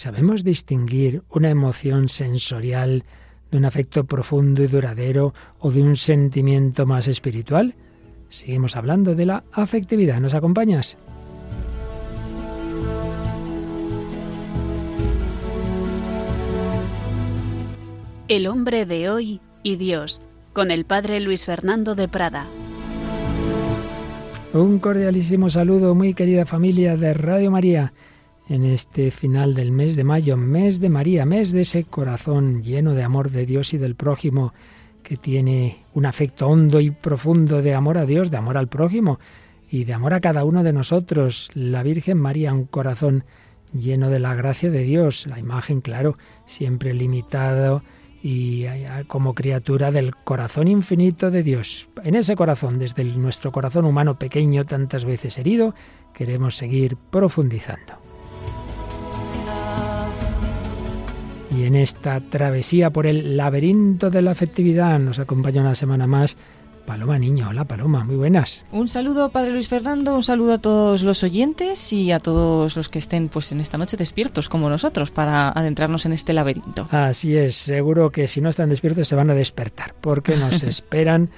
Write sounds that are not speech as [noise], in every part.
¿Sabemos distinguir una emoción sensorial de un afecto profundo y duradero o de un sentimiento más espiritual? Seguimos hablando de la afectividad. ¿Nos acompañas? El hombre de hoy y Dios, con el padre Luis Fernando de Prada. Un cordialísimo saludo, muy querida familia de Radio María, en este final del mes de mayo, mes de María, mes de ese corazón lleno de amor de Dios y del prójimo, que tiene un afecto hondo y profundo de amor a Dios, de amor al prójimo y de amor a cada uno de nosotros. La Virgen María, un corazón lleno de la gracia de Dios, la imagen, claro, siempre limitado y como criatura del corazón infinito de Dios. En ese corazón, desde nuestro corazón humano pequeño, tantas veces herido, queremos seguir profundizando. Y en esta travesía por el laberinto de la afectividad nos acompaña una semana más Paloma Niño. Hola Paloma, muy buenas. Un saludo Padre Luis Fernando, un saludo a todos los oyentes y a todos los que estén pues en esta noche despiertos como nosotros para adentrarnos en este laberinto. Así es, seguro que si no están despiertos se van a despertar porque nos [laughs] esperan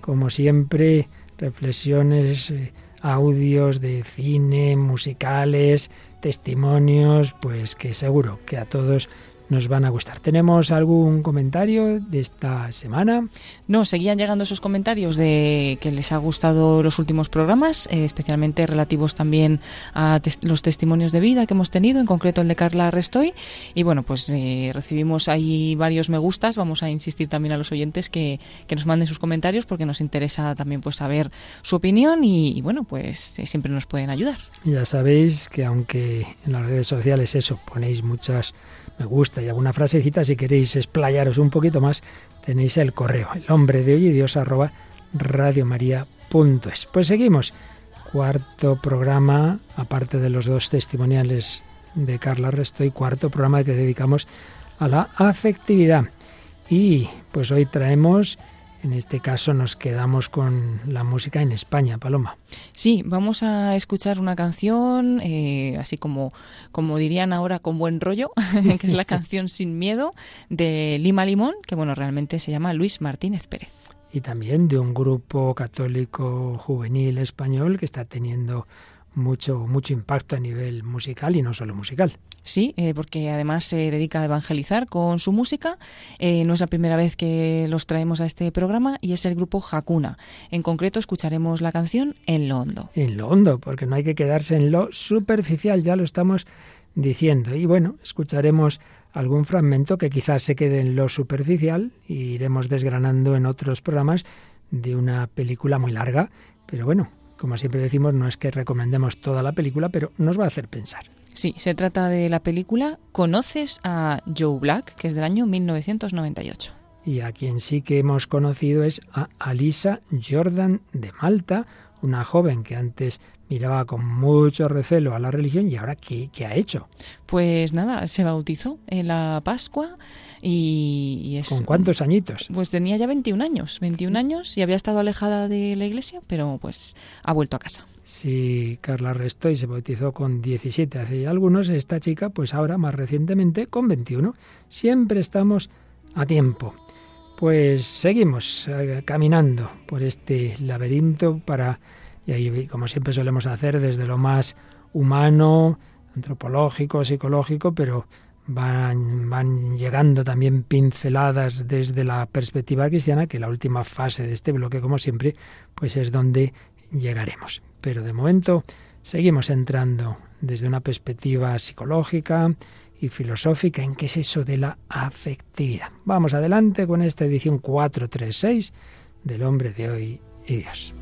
como siempre reflexiones, eh, audios de cine, musicales, testimonios, pues que seguro que a todos nos van a gustar. ¿Tenemos algún comentario de esta semana? No, seguían llegando esos comentarios de que les ha gustado los últimos programas, eh, especialmente relativos también a los testimonios de vida que hemos tenido, en concreto el de Carla Restoy. Y bueno, pues eh, recibimos ahí varios me gustas. Vamos a insistir también a los oyentes que, que nos manden sus comentarios porque nos interesa también pues saber su opinión y, bueno, pues eh, siempre nos pueden ayudar. Ya sabéis que aunque en las redes sociales eso ponéis muchas me gusta y alguna frasecita, si queréis explayaros un poquito más, tenéis el correo, el hombre de hoy y Dios arroba radiomaria.es. Pues seguimos. Cuarto programa, aparte de los dos testimoniales de Carla Resto y cuarto programa que dedicamos a la afectividad. Y pues hoy traemos en este caso nos quedamos con la música en España, Paloma. Sí, vamos a escuchar una canción, eh, así como, como dirían ahora, con buen rollo, [laughs] que es la canción [laughs] Sin Miedo de Lima Limón, que bueno, realmente se llama Luis Martínez Pérez. Y también de un grupo católico juvenil español que está teniendo mucho, mucho impacto a nivel musical y no solo musical. Sí, eh, porque además se dedica a evangelizar con su música. Eh, no es la primera vez que los traemos a este programa y es el grupo Hakuna. En concreto escucharemos la canción En lo hondo. En lo hondo, porque no hay que quedarse en lo superficial, ya lo estamos diciendo. Y bueno, escucharemos algún fragmento que quizás se quede en lo superficial y iremos desgranando en otros programas de una película muy larga. Pero bueno, como siempre decimos, no es que recomendemos toda la película, pero nos va a hacer pensar. Sí, se trata de la película Conoces a Joe Black, que es del año 1998. Y a quien sí que hemos conocido es a Alisa Jordan de Malta, una joven que antes miraba con mucho recelo a la religión y ahora ¿qué, qué ha hecho? Pues nada, se bautizó en la Pascua y, es, ¿Con cuántos añitos? Pues tenía ya 21 años, 21 años y había estado alejada de la iglesia, pero pues ha vuelto a casa. Si Carla y se bautizó con 17 hace algunos, esta chica pues ahora más recientemente con 21. Siempre estamos a tiempo. Pues seguimos eh, caminando por este laberinto para, y ahí como siempre solemos hacer, desde lo más humano, antropológico, psicológico, pero van, van llegando también pinceladas desde la perspectiva cristiana, que la última fase de este bloque, como siempre, pues es donde llegaremos. Pero de momento seguimos entrando desde una perspectiva psicológica y filosófica en qué es eso de la afectividad. Vamos adelante con esta edición 436 del hombre de hoy y Dios.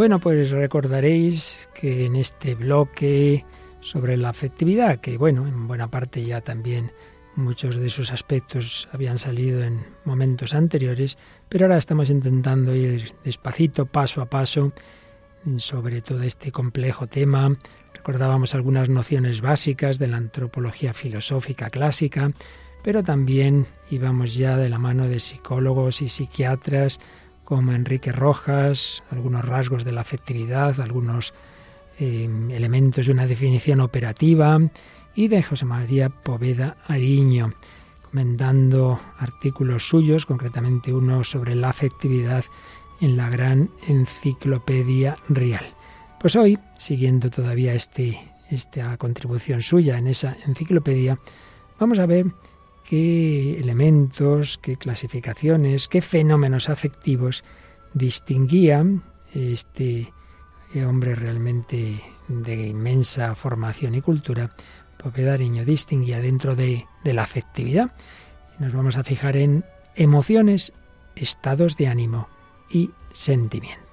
Bueno, pues recordaréis que en este bloque sobre la afectividad, que bueno, en buena parte ya también muchos de sus aspectos habían salido en momentos anteriores, pero ahora estamos intentando ir despacito, paso a paso, sobre todo este complejo tema. recordábamos algunas nociones básicas de la antropología filosófica clásica, pero también íbamos ya de la mano de psicólogos y psiquiatras como Enrique Rojas, algunos rasgos de la afectividad, algunos eh, elementos de una definición operativa, y de José María Poveda Ariño, comentando artículos suyos, concretamente uno sobre la afectividad en la gran enciclopedia real. Pues hoy, siguiendo todavía este, esta contribución suya en esa enciclopedia, vamos a ver qué elementos, qué clasificaciones, qué fenómenos afectivos distinguían este hombre realmente de inmensa formación y cultura, Popedariño distinguía dentro de, de la afectividad. Nos vamos a fijar en emociones, estados de ánimo y sentimientos.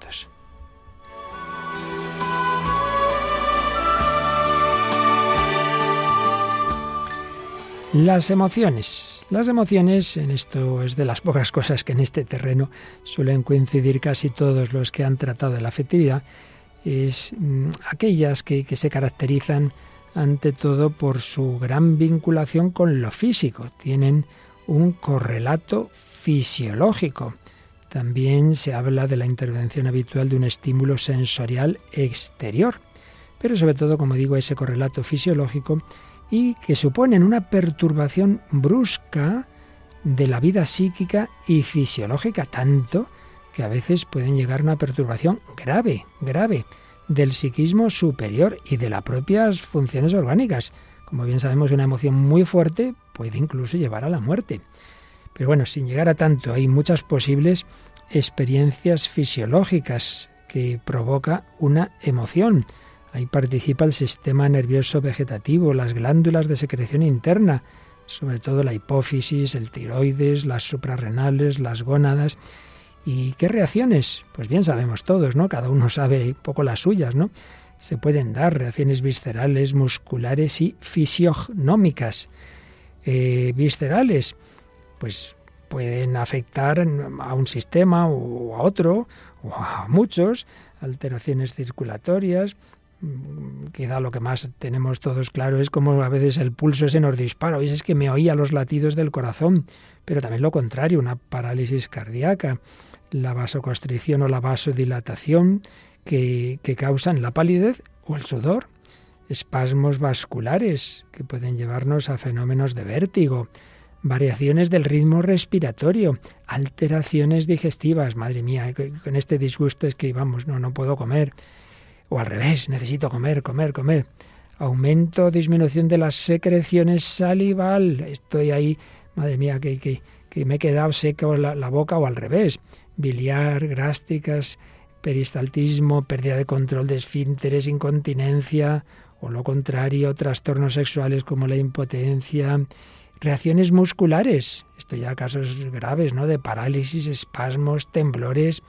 Las emociones. Las emociones, en esto es de las pocas cosas que en este terreno suelen coincidir casi todos los que han tratado de la afectividad, es mm, aquellas que, que se caracterizan ante todo por su gran vinculación con lo físico. Tienen un correlato fisiológico. También se habla de la intervención habitual de un estímulo sensorial exterior, pero sobre todo, como digo, ese correlato fisiológico y que suponen una perturbación brusca de la vida psíquica y fisiológica, tanto que a veces pueden llegar a una perturbación grave, grave, del psiquismo superior y de las propias funciones orgánicas. Como bien sabemos, una emoción muy fuerte puede incluso llevar a la muerte. Pero bueno, sin llegar a tanto, hay muchas posibles experiencias fisiológicas que provoca una emoción. Ahí participa el sistema nervioso vegetativo, las glándulas de secreción interna, sobre todo la hipófisis, el tiroides, las suprarrenales, las gónadas. ¿Y qué reacciones? Pues bien sabemos todos, ¿no? Cada uno [laughs] sabe poco las suyas, ¿no? Se pueden dar reacciones viscerales, musculares y fisionómicas. Eh, viscerales, pues pueden afectar a un sistema o a otro, o a muchos, alteraciones circulatorias, quizá lo que más tenemos todos claro es como a veces el pulso se nos dispara. Es que me oía los latidos del corazón, pero también lo contrario, una parálisis cardíaca, la vasoconstricción o la vasodilatación que, que causan la palidez o el sudor, espasmos vasculares que pueden llevarnos a fenómenos de vértigo, variaciones del ritmo respiratorio, alteraciones digestivas, madre mía, con este disgusto es que vamos, no, no puedo comer o al revés, necesito comer, comer, comer. Aumento o disminución de las secreciones salival. Estoy ahí, madre mía, que, que, me he quedado seco la, la boca o al revés. Biliar, grásticas, peristaltismo, pérdida de control de esfínteres, incontinencia, o lo contrario, trastornos sexuales como la impotencia, reacciones musculares, esto ya casos graves, ¿no? De parálisis, espasmos, temblores,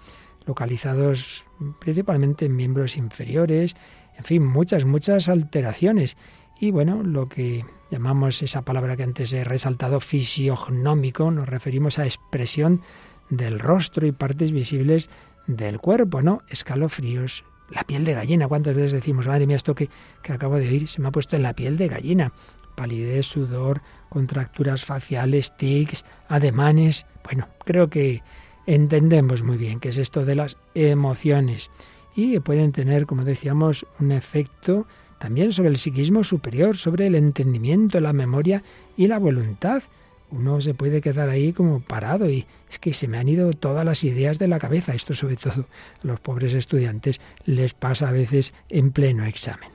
localizados principalmente en miembros inferiores, en fin, muchas, muchas alteraciones. Y bueno, lo que llamamos esa palabra que antes he resaltado, fisiognómico, nos referimos a expresión del rostro y partes visibles del cuerpo, ¿no? Escalofríos, la piel de gallina. ¿Cuántas veces decimos, madre mía, esto que, que acabo de oír se me ha puesto en la piel de gallina? Palidez, sudor, contracturas faciales, tics, ademanes. Bueno, creo que entendemos muy bien qué es esto de las emociones y pueden tener, como decíamos, un efecto también sobre el psiquismo superior, sobre el entendimiento, la memoria y la voluntad. Uno se puede quedar ahí como parado y es que se me han ido todas las ideas de la cabeza. Esto sobre todo a los pobres estudiantes les pasa a veces en pleno examen.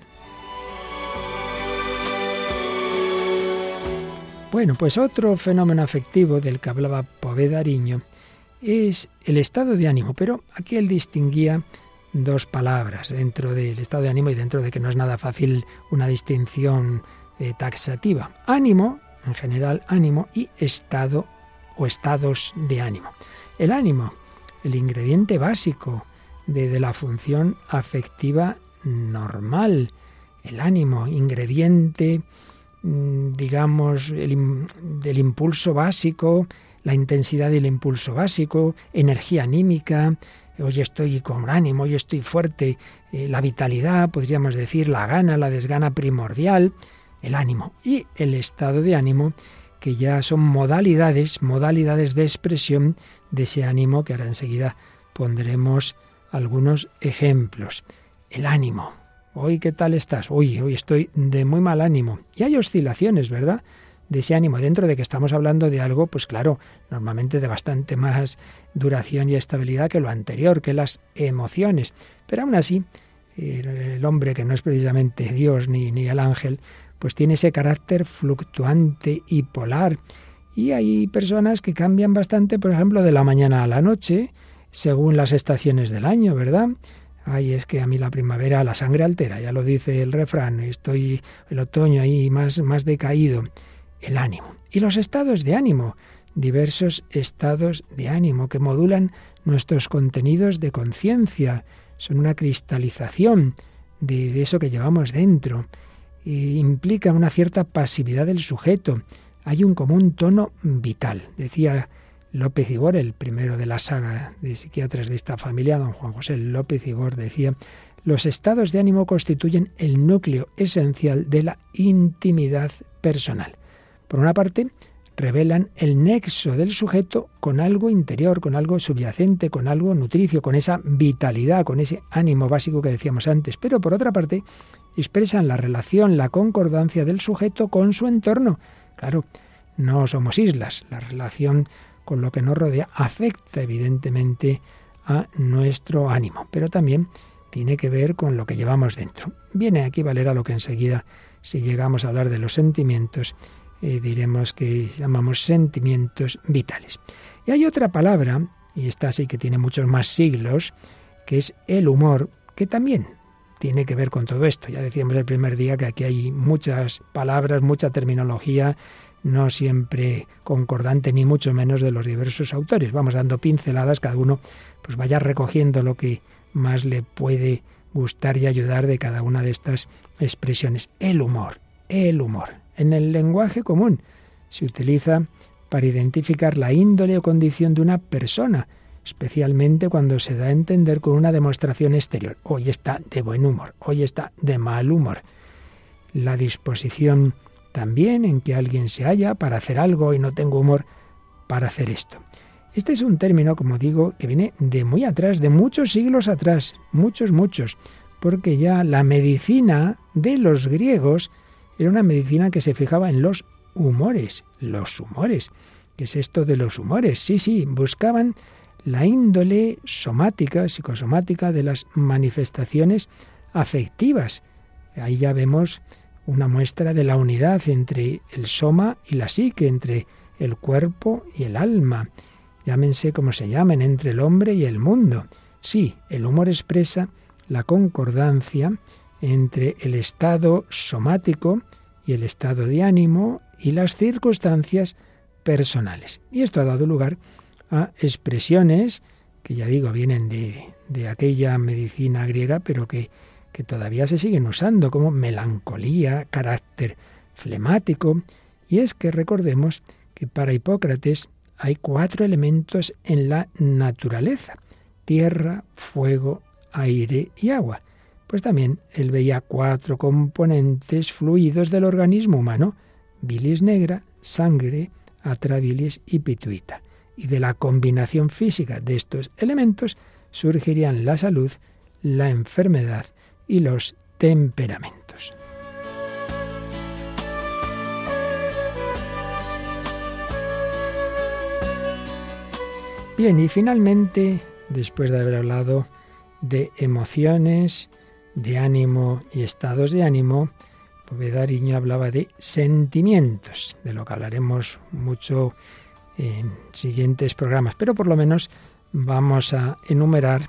Bueno, pues otro fenómeno afectivo del que hablaba Povedariño es el estado de ánimo, pero aquí él distinguía dos palabras dentro del estado de ánimo y dentro de que no es nada fácil una distinción eh, taxativa. Ánimo, en general, ánimo y estado o estados de ánimo. El ánimo, el ingrediente básico de, la función afectiva normal. El ánimo, ingrediente, mm, digamos, del impulso básico la intensidad del impulso básico, energía anímica, hoy estoy con ánimo, hoy estoy fuerte, eh, la vitalidad, podríamos decir, la gana, la desgana primordial, el ánimo y el estado de ánimo, que ya son modalidades, modalidades de expresión de ese ánimo que ahora enseguida pondremos algunos ejemplos. El ánimo. Hoy, ¿qué tal estás? Hoy, hoy estoy de muy mal ánimo. Y hay oscilaciones, ¿verdad? De ese ánimo, dentro de que estamos hablando de algo, pues claro, normalmente de bastante más duración y estabilidad que lo anterior, que las emociones. Pero aún así, el hombre que no es precisamente Dios ni, ni el ángel, pues tiene ese carácter fluctuante y polar. Y hay personas que cambian bastante, por ejemplo, de la mañana a la noche, según las estaciones del año, ¿verdad? Ay, es que a mí la primavera la sangre altera, ya lo dice el refrán, estoy el otoño ahí más, más decaído el ánimo. Y los estados de ánimo, diversos estados de ánimo que modulan nuestros contenidos de conciencia, son una cristalización de, eso que llevamos dentro. E implica una cierta pasividad del sujeto. Hay un común tono vital. Decía López Ibor, el primero de la saga de psiquiatras de esta familia, don Juan José López Ibor, decía, los estados de ánimo constituyen el núcleo esencial de la intimidad personal. Por una parte, revelan el nexo del sujeto con algo interior, con algo subyacente, con algo nutricio, con esa vitalidad, con ese ánimo básico que decíamos antes. Pero por otra parte, expresan la relación, la concordancia del sujeto con su entorno. Claro, no somos islas. La relación con lo que nos rodea afecta evidentemente a nuestro ánimo, pero también tiene que ver con lo que llevamos dentro. Viene aquí valer a lo que enseguida, si llegamos a hablar de los sentimientos, eh, diremos que llamamos sentimientos vitales. Y hay otra palabra, y esta sí que tiene muchos más siglos, que es el humor, que también tiene que ver con todo esto. Ya decíamos el primer día que aquí hay muchas palabras, mucha terminología, no siempre concordante ni mucho menos de los diversos autores. Vamos dando pinceladas, cada uno pues vaya recogiendo lo que más le puede gustar y ayudar de cada una de estas expresiones. El humor, el humor en el lenguaje común. Se utiliza para identificar la índole o condición de una persona, especialmente cuando se da a entender con una demostración exterior. Hoy está de buen humor, hoy está de mal humor. La disposición también en que alguien se halla para hacer algo y no tengo humor para hacer esto. Este es un término, como digo, que viene de muy atrás, de muchos siglos atrás, muchos, muchos, porque ya la medicina de los griegos era una medicina que se fijaba en los humores, los humores. ¿Qué es esto de los humores? Sí, sí, buscaban la índole somática, psicosomática de las manifestaciones afectivas. Ahí ya vemos una muestra de la unidad entre el soma y la psique, entre el cuerpo y el alma. Llámense como se llamen, entre el hombre y el mundo. Sí, el humor expresa la concordancia entre el estado somático y el estado de ánimo y las circunstancias personales. Y esto ha dado lugar a expresiones que ya digo vienen de, aquella medicina griega, pero que, que todavía se siguen usando como melancolía, carácter flemático. Y es que recordemos que para Hipócrates hay cuatro elementos en la naturaleza, tierra, fuego, aire y agua pues también él veía cuatro componentes fluidos del organismo humano, bilis negra, sangre, atrabilis y pituita. Y de la combinación física de estos elementos surgirían la salud, la enfermedad y los temperamentos. Bien, y finalmente, después de haber hablado de emociones, de ánimo y estados de ánimo, Povedariño hablaba de sentimientos, de lo que hablaremos mucho en siguientes programas, pero por lo menos vamos a enumerar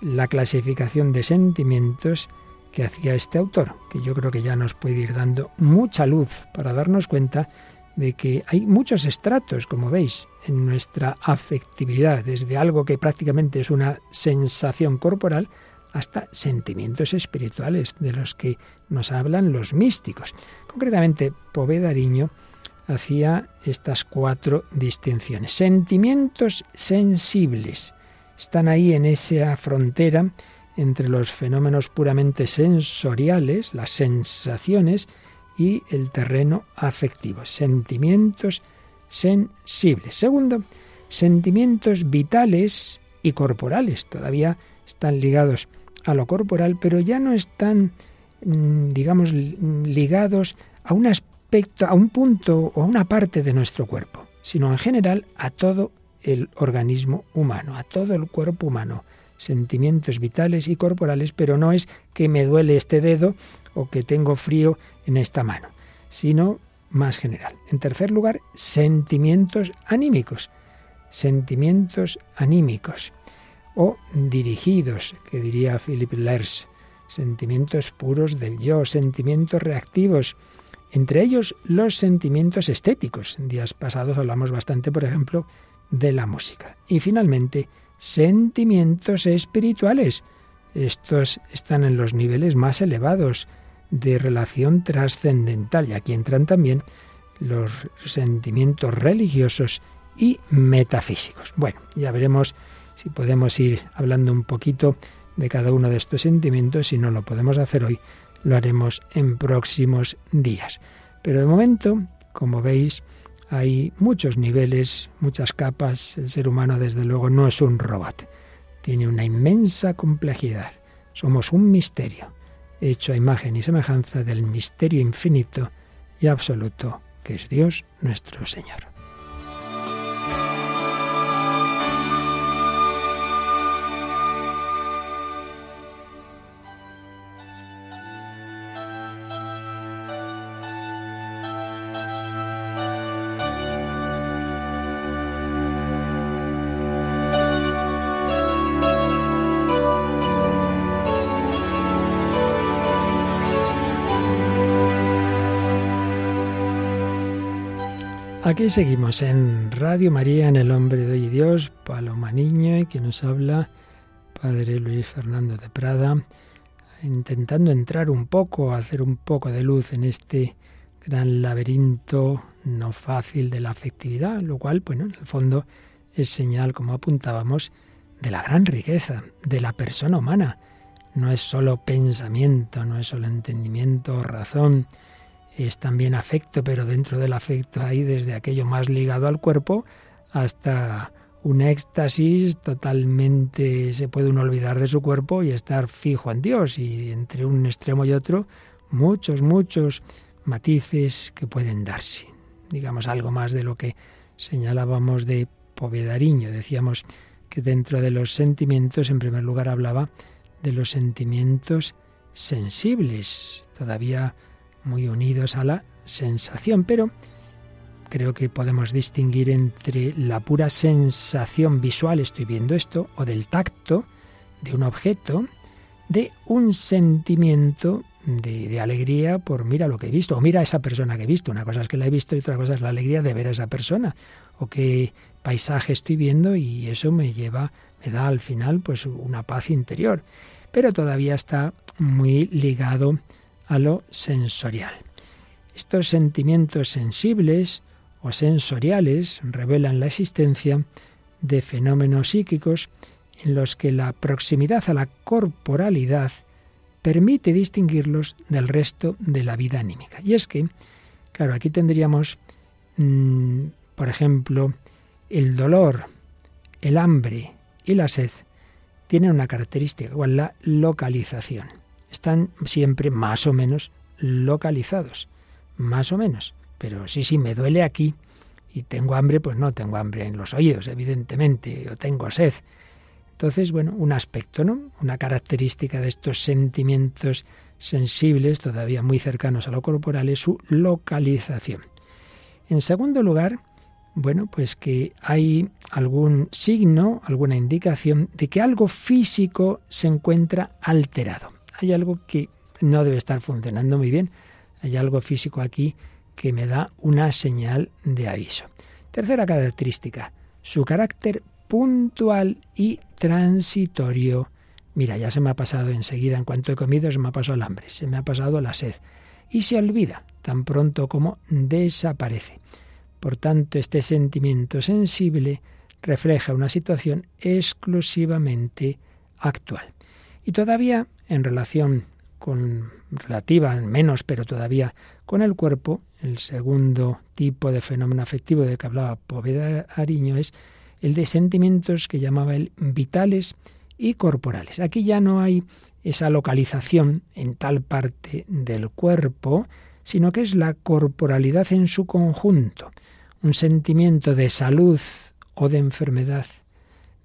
la clasificación de sentimientos que hacía este autor, que yo creo que ya nos puede ir dando mucha luz para darnos cuenta de que hay muchos estratos, como veis, en nuestra afectividad, desde algo que prácticamente es una sensación corporal hasta sentimientos espirituales de los que nos hablan los místicos. Concretamente, Povedariño hacía estas cuatro distinciones. Sentimientos sensibles. están ahí en esa frontera entre los fenómenos puramente sensoriales, las sensaciones, y el terreno afectivo, sentimientos sensibles. Segundo, sentimientos vitales y corporales. Todavía están ligados a lo corporal, pero ya no están, mm, digamos, ligados a un aspecto, a un punto o a una parte de nuestro cuerpo, sino en general a todo el organismo humano, a todo el cuerpo humano. Sentimientos vitales y corporales, pero no es que me duele este dedo o que tengo frío en esta mano, sino más general. En tercer lugar, sentimientos anímicos. Sentimientos anímicos o dirigidos, que diría Philip Lers, sentimientos puros del yo, sentimientos reactivos, entre ellos los sentimientos estéticos. Días pasados hablamos bastante, por ejemplo, de la música. Y finalmente, sentimientos espirituales. Estos están en los niveles más elevados de relación trascendental y aquí entran también los sentimientos religiosos y metafísicos. Bueno, ya veremos si podemos ir hablando un poquito de cada uno de estos sentimientos. Si no lo podemos hacer hoy, lo haremos en próximos días. Pero de momento, como veis, hay muchos niveles, muchas capas. El ser humano, desde luego, no es un robot. Tiene una inmensa complejidad. Somos un misterio, hecho a imagen y semejanza del misterio infinito y absoluto que es Dios nuestro Señor. Seguimos en Radio María, en El Hombre de Hoy y Dios, Paloma Niño y que nos habla, Padre Luis Fernando de Prada, intentando entrar un poco, hacer un poco de luz en este gran laberinto no fácil de la afectividad, lo cual, bueno, en el fondo es señal, como apuntábamos, de la gran riqueza de la persona humana. No es solo pensamiento, no es solo entendimiento o razón, es también afecto, pero dentro del afecto hay desde aquello más ligado al cuerpo hasta un éxtasis totalmente se puede olvidar de su cuerpo y estar fijo en Dios. Y entre un extremo y otro muchos muchos matices que pueden darse. Digamos algo más de lo que señalábamos de Povedariño. Decíamos que dentro de los sentimientos en primer lugar hablaba de los sentimientos sensibles. Todavía muy unidos a la sensación, pero creo que podemos distinguir entre la pura sensación visual, estoy viendo esto, o del tacto de un objeto, de un sentimiento de, alegría por mira lo que he visto, o mira a esa persona que he visto. Una cosa es que la he visto y otra cosa es la alegría de ver a esa persona, o qué paisaje estoy viendo y eso me lleva, me da al final pues una paz interior. Pero todavía está muy ligado a lo sensorial. Estos sentimientos sensibles o sensoriales revelan la existencia de fenómenos psíquicos en los que la proximidad a la corporalidad permite distinguirlos del resto de la vida anímica. Y es que, claro, aquí tendríamos, mm, por ejemplo, el dolor, el hambre y la sed tienen una característica, igual la localización están siempre más o menos localizados, más o menos. Pero sí, sí, me duele aquí y tengo hambre, pues no tengo hambre en los oídos, evidentemente, o tengo sed. Entonces, bueno, un aspecto, ¿no? Una característica de estos sentimientos sensibles, todavía muy cercanos a lo corporal, es su localización. En segundo lugar, bueno, pues que hay algún signo, alguna indicación de que algo físico se encuentra alterado hay algo que no debe estar funcionando muy bien. Hay algo físico aquí que me da una señal de aviso. Tercera característica, su carácter puntual y transitorio. Mira, ya se me ha pasado enseguida, en cuanto he comido, se me ha pasado el hambre, se me ha pasado la sed. Y se olvida tan pronto como desaparece. Por tanto, este sentimiento sensible refleja una situación exclusivamente actual. Y todavía en relación con relativa, menos, pero todavía con el cuerpo, el segundo tipo de fenómeno afectivo de que hablaba Poveda Ariño es el de sentimientos que llamaba el vitales y corporales. Aquí ya no hay esa localización en tal parte del cuerpo, sino que es la corporalidad en su conjunto, un sentimiento de salud o de enfermedad,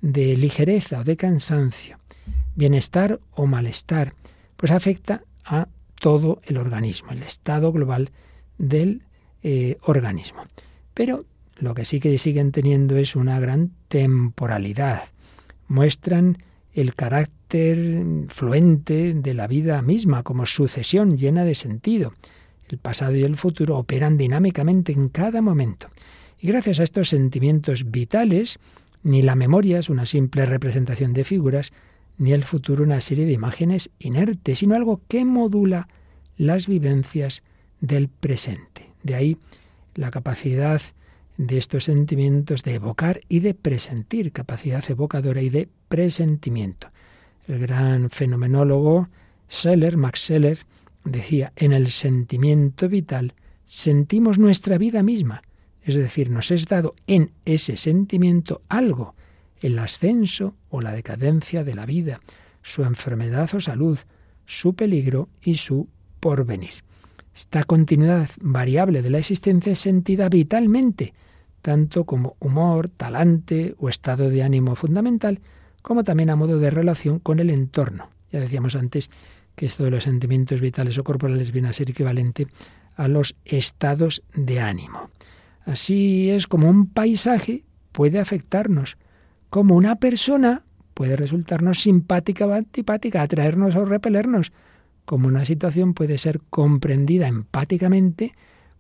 de ligereza o de cansancio, bienestar o malestar, pues afecta a todo el organismo, el estado global del eh, organismo. Pero lo que sí que siguen teniendo es una gran temporalidad. Muestran el carácter fluente de la vida misma como sucesión llena de sentido. El pasado y el futuro operan dinámicamente en cada momento. Y gracias a estos sentimientos vitales, ni la memoria es una simple representación de figuras, ni el futuro una serie de imágenes inertes, sino algo que modula las vivencias del presente. De ahí la capacidad de estos sentimientos de evocar y de presentir, capacidad evocadora y de presentimiento. El gran fenomenólogo Scheller, Max Scheller, decía, en el sentimiento vital sentimos nuestra vida misma, es decir, nos es dado en ese sentimiento algo, el ascenso o la decadencia de la vida, su enfermedad o salud, su peligro y su porvenir. Esta continuidad variable de la existencia es sentida vitalmente, tanto como humor, talante o estado de ánimo fundamental, como también a modo de relación con el entorno. Ya decíamos antes que esto de los sentimientos vitales o corporales viene a ser equivalente a los estados de ánimo. Así es como un paisaje puede afectarnos, como una persona puede resultarnos simpática o antipática, atraernos o repelernos, como una situación puede ser comprendida empáticamente,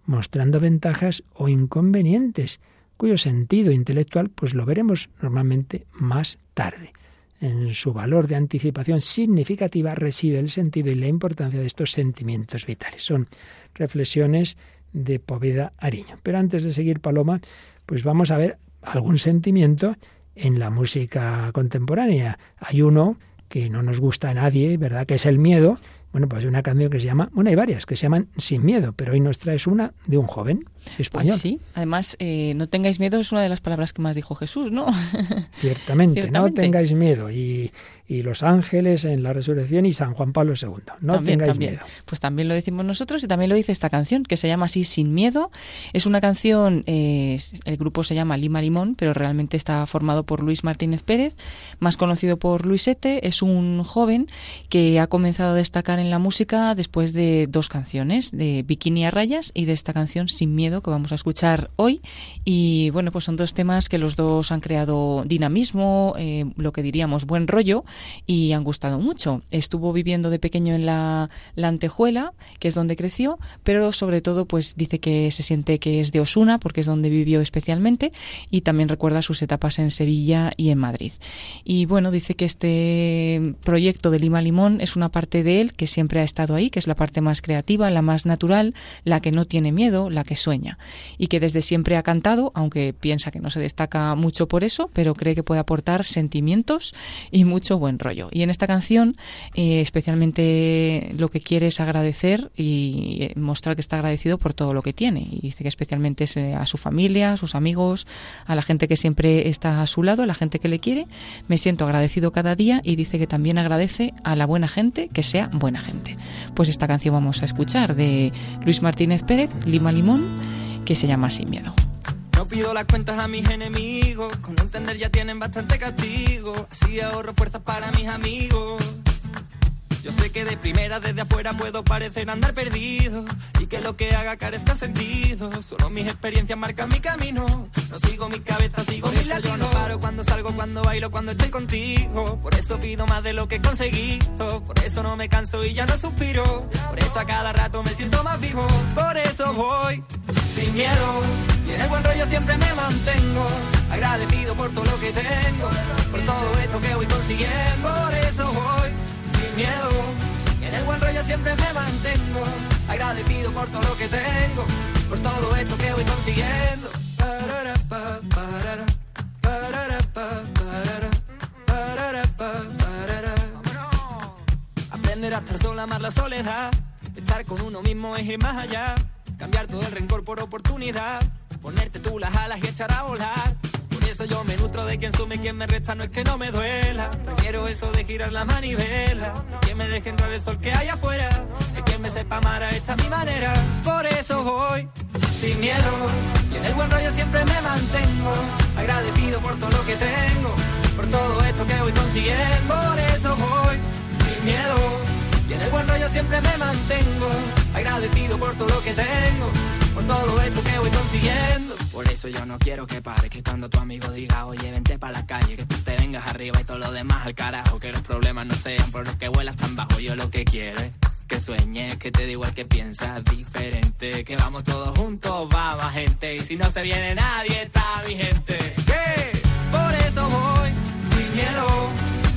mostrando ventajas o inconvenientes, cuyo sentido intelectual pues lo veremos normalmente más tarde. En su valor de anticipación significativa reside el sentido y la importancia de estos sentimientos vitales. Son reflexiones de Poveda Ariño. Pero antes de seguir, Paloma, pues vamos a ver algún sentimiento en la música contemporánea. Hay uno que no nos gusta a nadie, ¿verdad? Que es el miedo, bueno, pues hay una canción que se llama, bueno, hay varias que se llaman Sin Miedo, pero hoy nos traes una de un joven español. Pues sí, además, eh, no tengáis miedo es una de las palabras que más dijo Jesús, ¿no? [laughs] Ciertamente, no tengáis miedo. Y, y, los ángeles en la resurrección y San Juan Pablo II, no tengáis miedo. Pues también lo decimos nosotros y también lo dice esta canción, que se llama así Sin Miedo. Es una canción, eh, el grupo se llama Lima Limón, pero realmente está formado por Luis Martínez Pérez, más conocido por Luisete, es un joven que ha comenzado a destacar en la música después de dos canciones, de Bikini a rayas y de esta canción Sin Miedo que vamos a escuchar hoy. Y bueno, pues son dos temas que los dos han creado dinamismo, eh, lo que diríamos buen rollo, y han gustado mucho. Estuvo viviendo de pequeño en la, la Antejuela, que es donde creció, pero sobre todo pues dice que se siente que es de Osuna, porque es donde vivió especialmente, y también recuerda sus etapas en Sevilla y en Madrid. Y bueno, dice que este proyecto de Lima Limón es una parte de él que siempre ha estado ahí, que es la parte más creativa, la más natural, la que no tiene miedo, la que sueña y que desde siempre ha cantado, aunque piensa que no se destaca mucho por eso, pero cree que puede aportar sentimientos y mucho buen rollo. Y en esta canción eh, especialmente lo que quiere es agradecer y eh, mostrar que está agradecido por todo lo que tiene. Y dice que especialmente es eh, a su familia, a sus amigos, a la gente que siempre está a su lado, a la gente que le quiere. Me siento agradecido cada día y dice que también agradece a la buena gente que sea buena gente. Pues esta canción vamos a escuchar de Luis Martínez Pérez, Lima Limón que se llama Sin Miedo. No pido las cuentas a mis enemigos, con entender ya tienen bastante castigo, así ahorro fuerzas para mis amigos. Yo sé que de primera desde afuera puedo parecer andar perdido y que lo que haga carezca sentido. Solo mis experiencias marcan mi camino. No sigo mi cabeza, sigo mi eso Yo no paro cuando salgo, cuando bailo, cuando estoy contigo. Por eso pido más de lo que he conseguido. Por eso no me canso y ya no suspiro. Por eso a cada rato me siento más vivo. Por eso voy sin miedo. Y en el buen rollo siempre me mantengo. Agradecido por todo lo que tengo. Por todo esto que voy consiguiendo. Por eso voy sin miedo. En el buen rollo siempre me mantengo. Agradecido por todo lo que tengo, por todo esto que voy consiguiendo. Aprender a estar sola, amar la soledad. Estar con uno mismo es ir más allá. Cambiar todo el rencor por oportunidad. Ponerte tú las alas y echar a volar yo me nutro de quien sume, quien me resta, no es que no me duela. Prefiero eso de girar la manivela. Que me deje entrar el sol que hay afuera. Es quien me sepa amar a esta mi manera. Por eso voy sin miedo. Y en el buen rollo siempre me mantengo. Agradecido por todo lo que tengo. Por todo esto que voy consiguiendo. Por eso voy sin miedo. Y en el buen rollo siempre me mantengo. Agradecido por todo lo que tengo. Por todo esto que voy consiguiendo. Por eso yo no quiero que pare. Que cuando tu amigo diga, oye, vente para la calle. Que tú te vengas arriba y todo lo demás al carajo. Que los problemas no sean por los que vuelas tan bajo. Yo lo que quiero es que sueñes, que te digo igual que piensas diferente. Que vamos todos juntos, va más gente. Y si no se viene nadie, está mi gente. ¿Qué? Por eso voy sin miedo.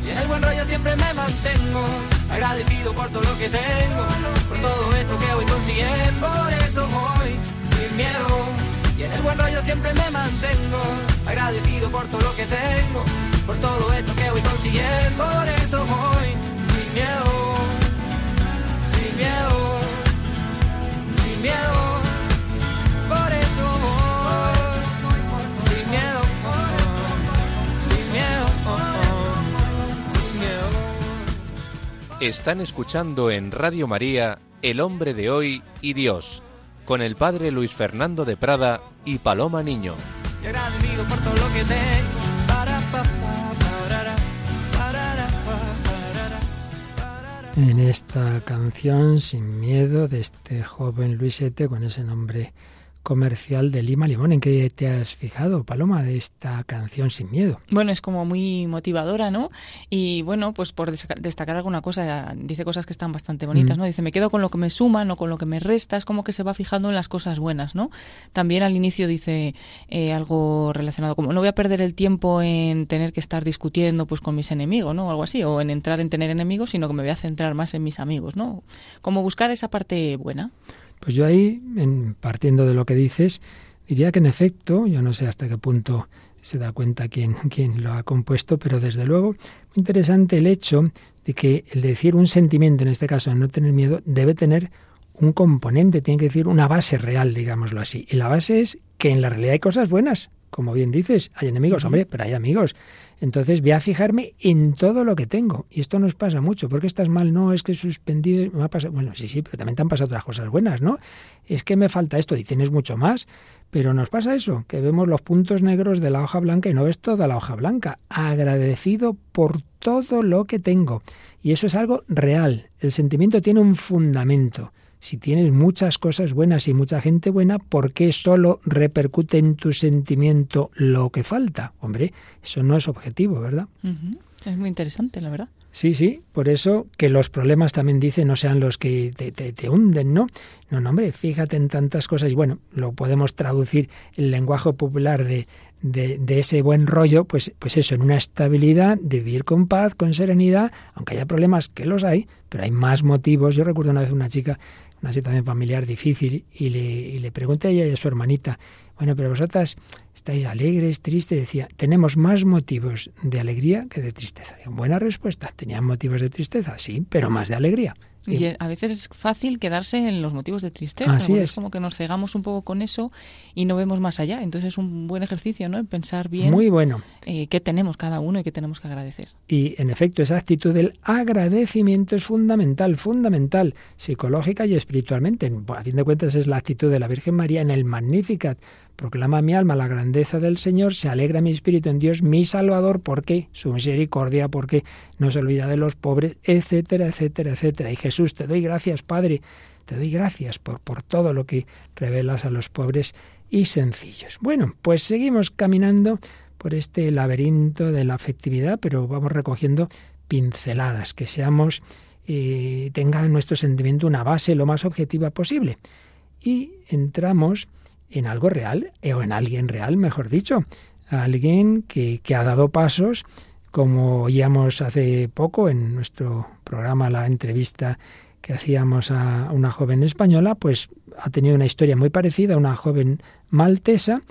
Y en el buen rollo siempre me mantengo. Agradecido por todo lo que tengo. Por todo esto que voy consiguiendo. Por eso voy sin miedo. Y en el buen rollo siempre me mantengo. Agradecido por todo lo que tengo. Por todo esto que voy consiguiendo. Por eso voy sin miedo. Sin miedo. Sin miedo. Están escuchando en Radio María El hombre de hoy y Dios, con el padre Luis Fernando de Prada y Paloma Niño. En esta canción, Sin Miedo, de este joven Luisete con ese nombre comercial de Lima Limón. ¿En qué te has fijado, Paloma, de esta canción Sin Miedo? Bueno, es como muy motivadora, ¿no? Y bueno, pues por destaca- destacar alguna cosa, dice cosas que están bastante bonitas, Mm. ¿no? Dice, me quedo con lo que me suma, no con lo que me resta, es como que se va fijando en las cosas buenas, ¿no? También al inicio dice eh, algo relacionado como, no voy a perder el tiempo en tener que estar discutiendo pues con mis enemigos, ¿no? O algo así, o en entrar en tener enemigos, sino que me voy a centrar más en mis amigos, ¿no? Como buscar esa parte buena. Pues yo ahí, en- partiendo de lo que dices, diría que en efecto, yo no sé hasta qué punto se da cuenta quién, [laughs] quién lo ha compuesto, pero desde luego, muy interesante el hecho de que el decir un sentimiento, en este caso, no tener miedo, debe tener un componente, tiene que decir una base real, digámoslo así. Y la base es que en la realidad hay cosas buenas, como bien dices, hay enemigos, hombre, pero hay amigos. Entonces voy a fijarme en todo lo que tengo. Y esto nos pasa mucho. ¿Por qué estás mal? No, es que he suspendido. Me ha pasado. Bueno, sí, sí, pero también te han pasado otras cosas buenas, ¿no? Es que me falta esto y tienes mucho más. Pero nos pasa eso, que vemos los puntos negros de la hoja blanca y no ves toda la hoja blanca. Agradecido por todo lo que tengo. Y eso es algo real. El sentimiento tiene un fundamento. Si tienes muchas cosas buenas y mucha gente buena, ¿por qué solo repercute en tu sentimiento lo que falta? Hombre, eso no es objetivo, ¿verdad? Es muy interesante, la verdad. Sí, sí, por eso que los problemas también dice no sean los que te, te- te hunden, ¿no? No, no, hombre, fíjate en tantas cosas y bueno, lo podemos traducir el lenguaje popular de, de, de ese buen rollo, pues, pues eso, en una estabilidad, de vivir con paz, con serenidad, aunque haya problemas, que los hay, pero hay más motivos. Yo recuerdo una vez una chica, una situación familiar difícil, y le, y le pregunté a ella y a su hermanita, bueno, pero vosotras estáis alegres, tristes, decía, tenemos más motivos de alegría que de tristeza. Buena respuesta, tenían motivos de tristeza, sí, pero más de alegría. Y Sí. a veces es fácil quedarse en los motivos de tristeza. Así porque es. como que nos cegamos un poco con eso y no vemos más allá. Entonces es un buen ejercicio, ¿no? En pensar bien Muy bueno. eh, qué tenemos cada uno y qué tenemos que agradecer. Y en efecto, esa actitud del agradecimiento es fundamental, fundamental, psicológica y espiritualmente. A fin de cuentas es la actitud de la Virgen María en el Magnificat. Proclama mi alma la grandeza del Señor, se alegra mi espíritu en Dios, mi Salvador, porque su misericordia, porque no se olvida de los pobres, etcétera, etcétera, etcétera. Y Jesús, te doy gracias, Padre, te doy gracias por, por todo lo que revelas a los pobres y sencillos. Bueno, pues seguimos caminando por este laberinto de la afectividad, pero vamos recogiendo pinceladas, que seamos, eh, tenga en nuestro sentimiento una base lo más objetiva posible. Y entramos en algo real, eh, o en alguien real, mejor dicho, alguien que, que ha dado pasos, como oíamos hace poco en nuestro programa, la entrevista que hacíamos a una joven española, pues ha tenido una historia muy parecida, una joven maltesa,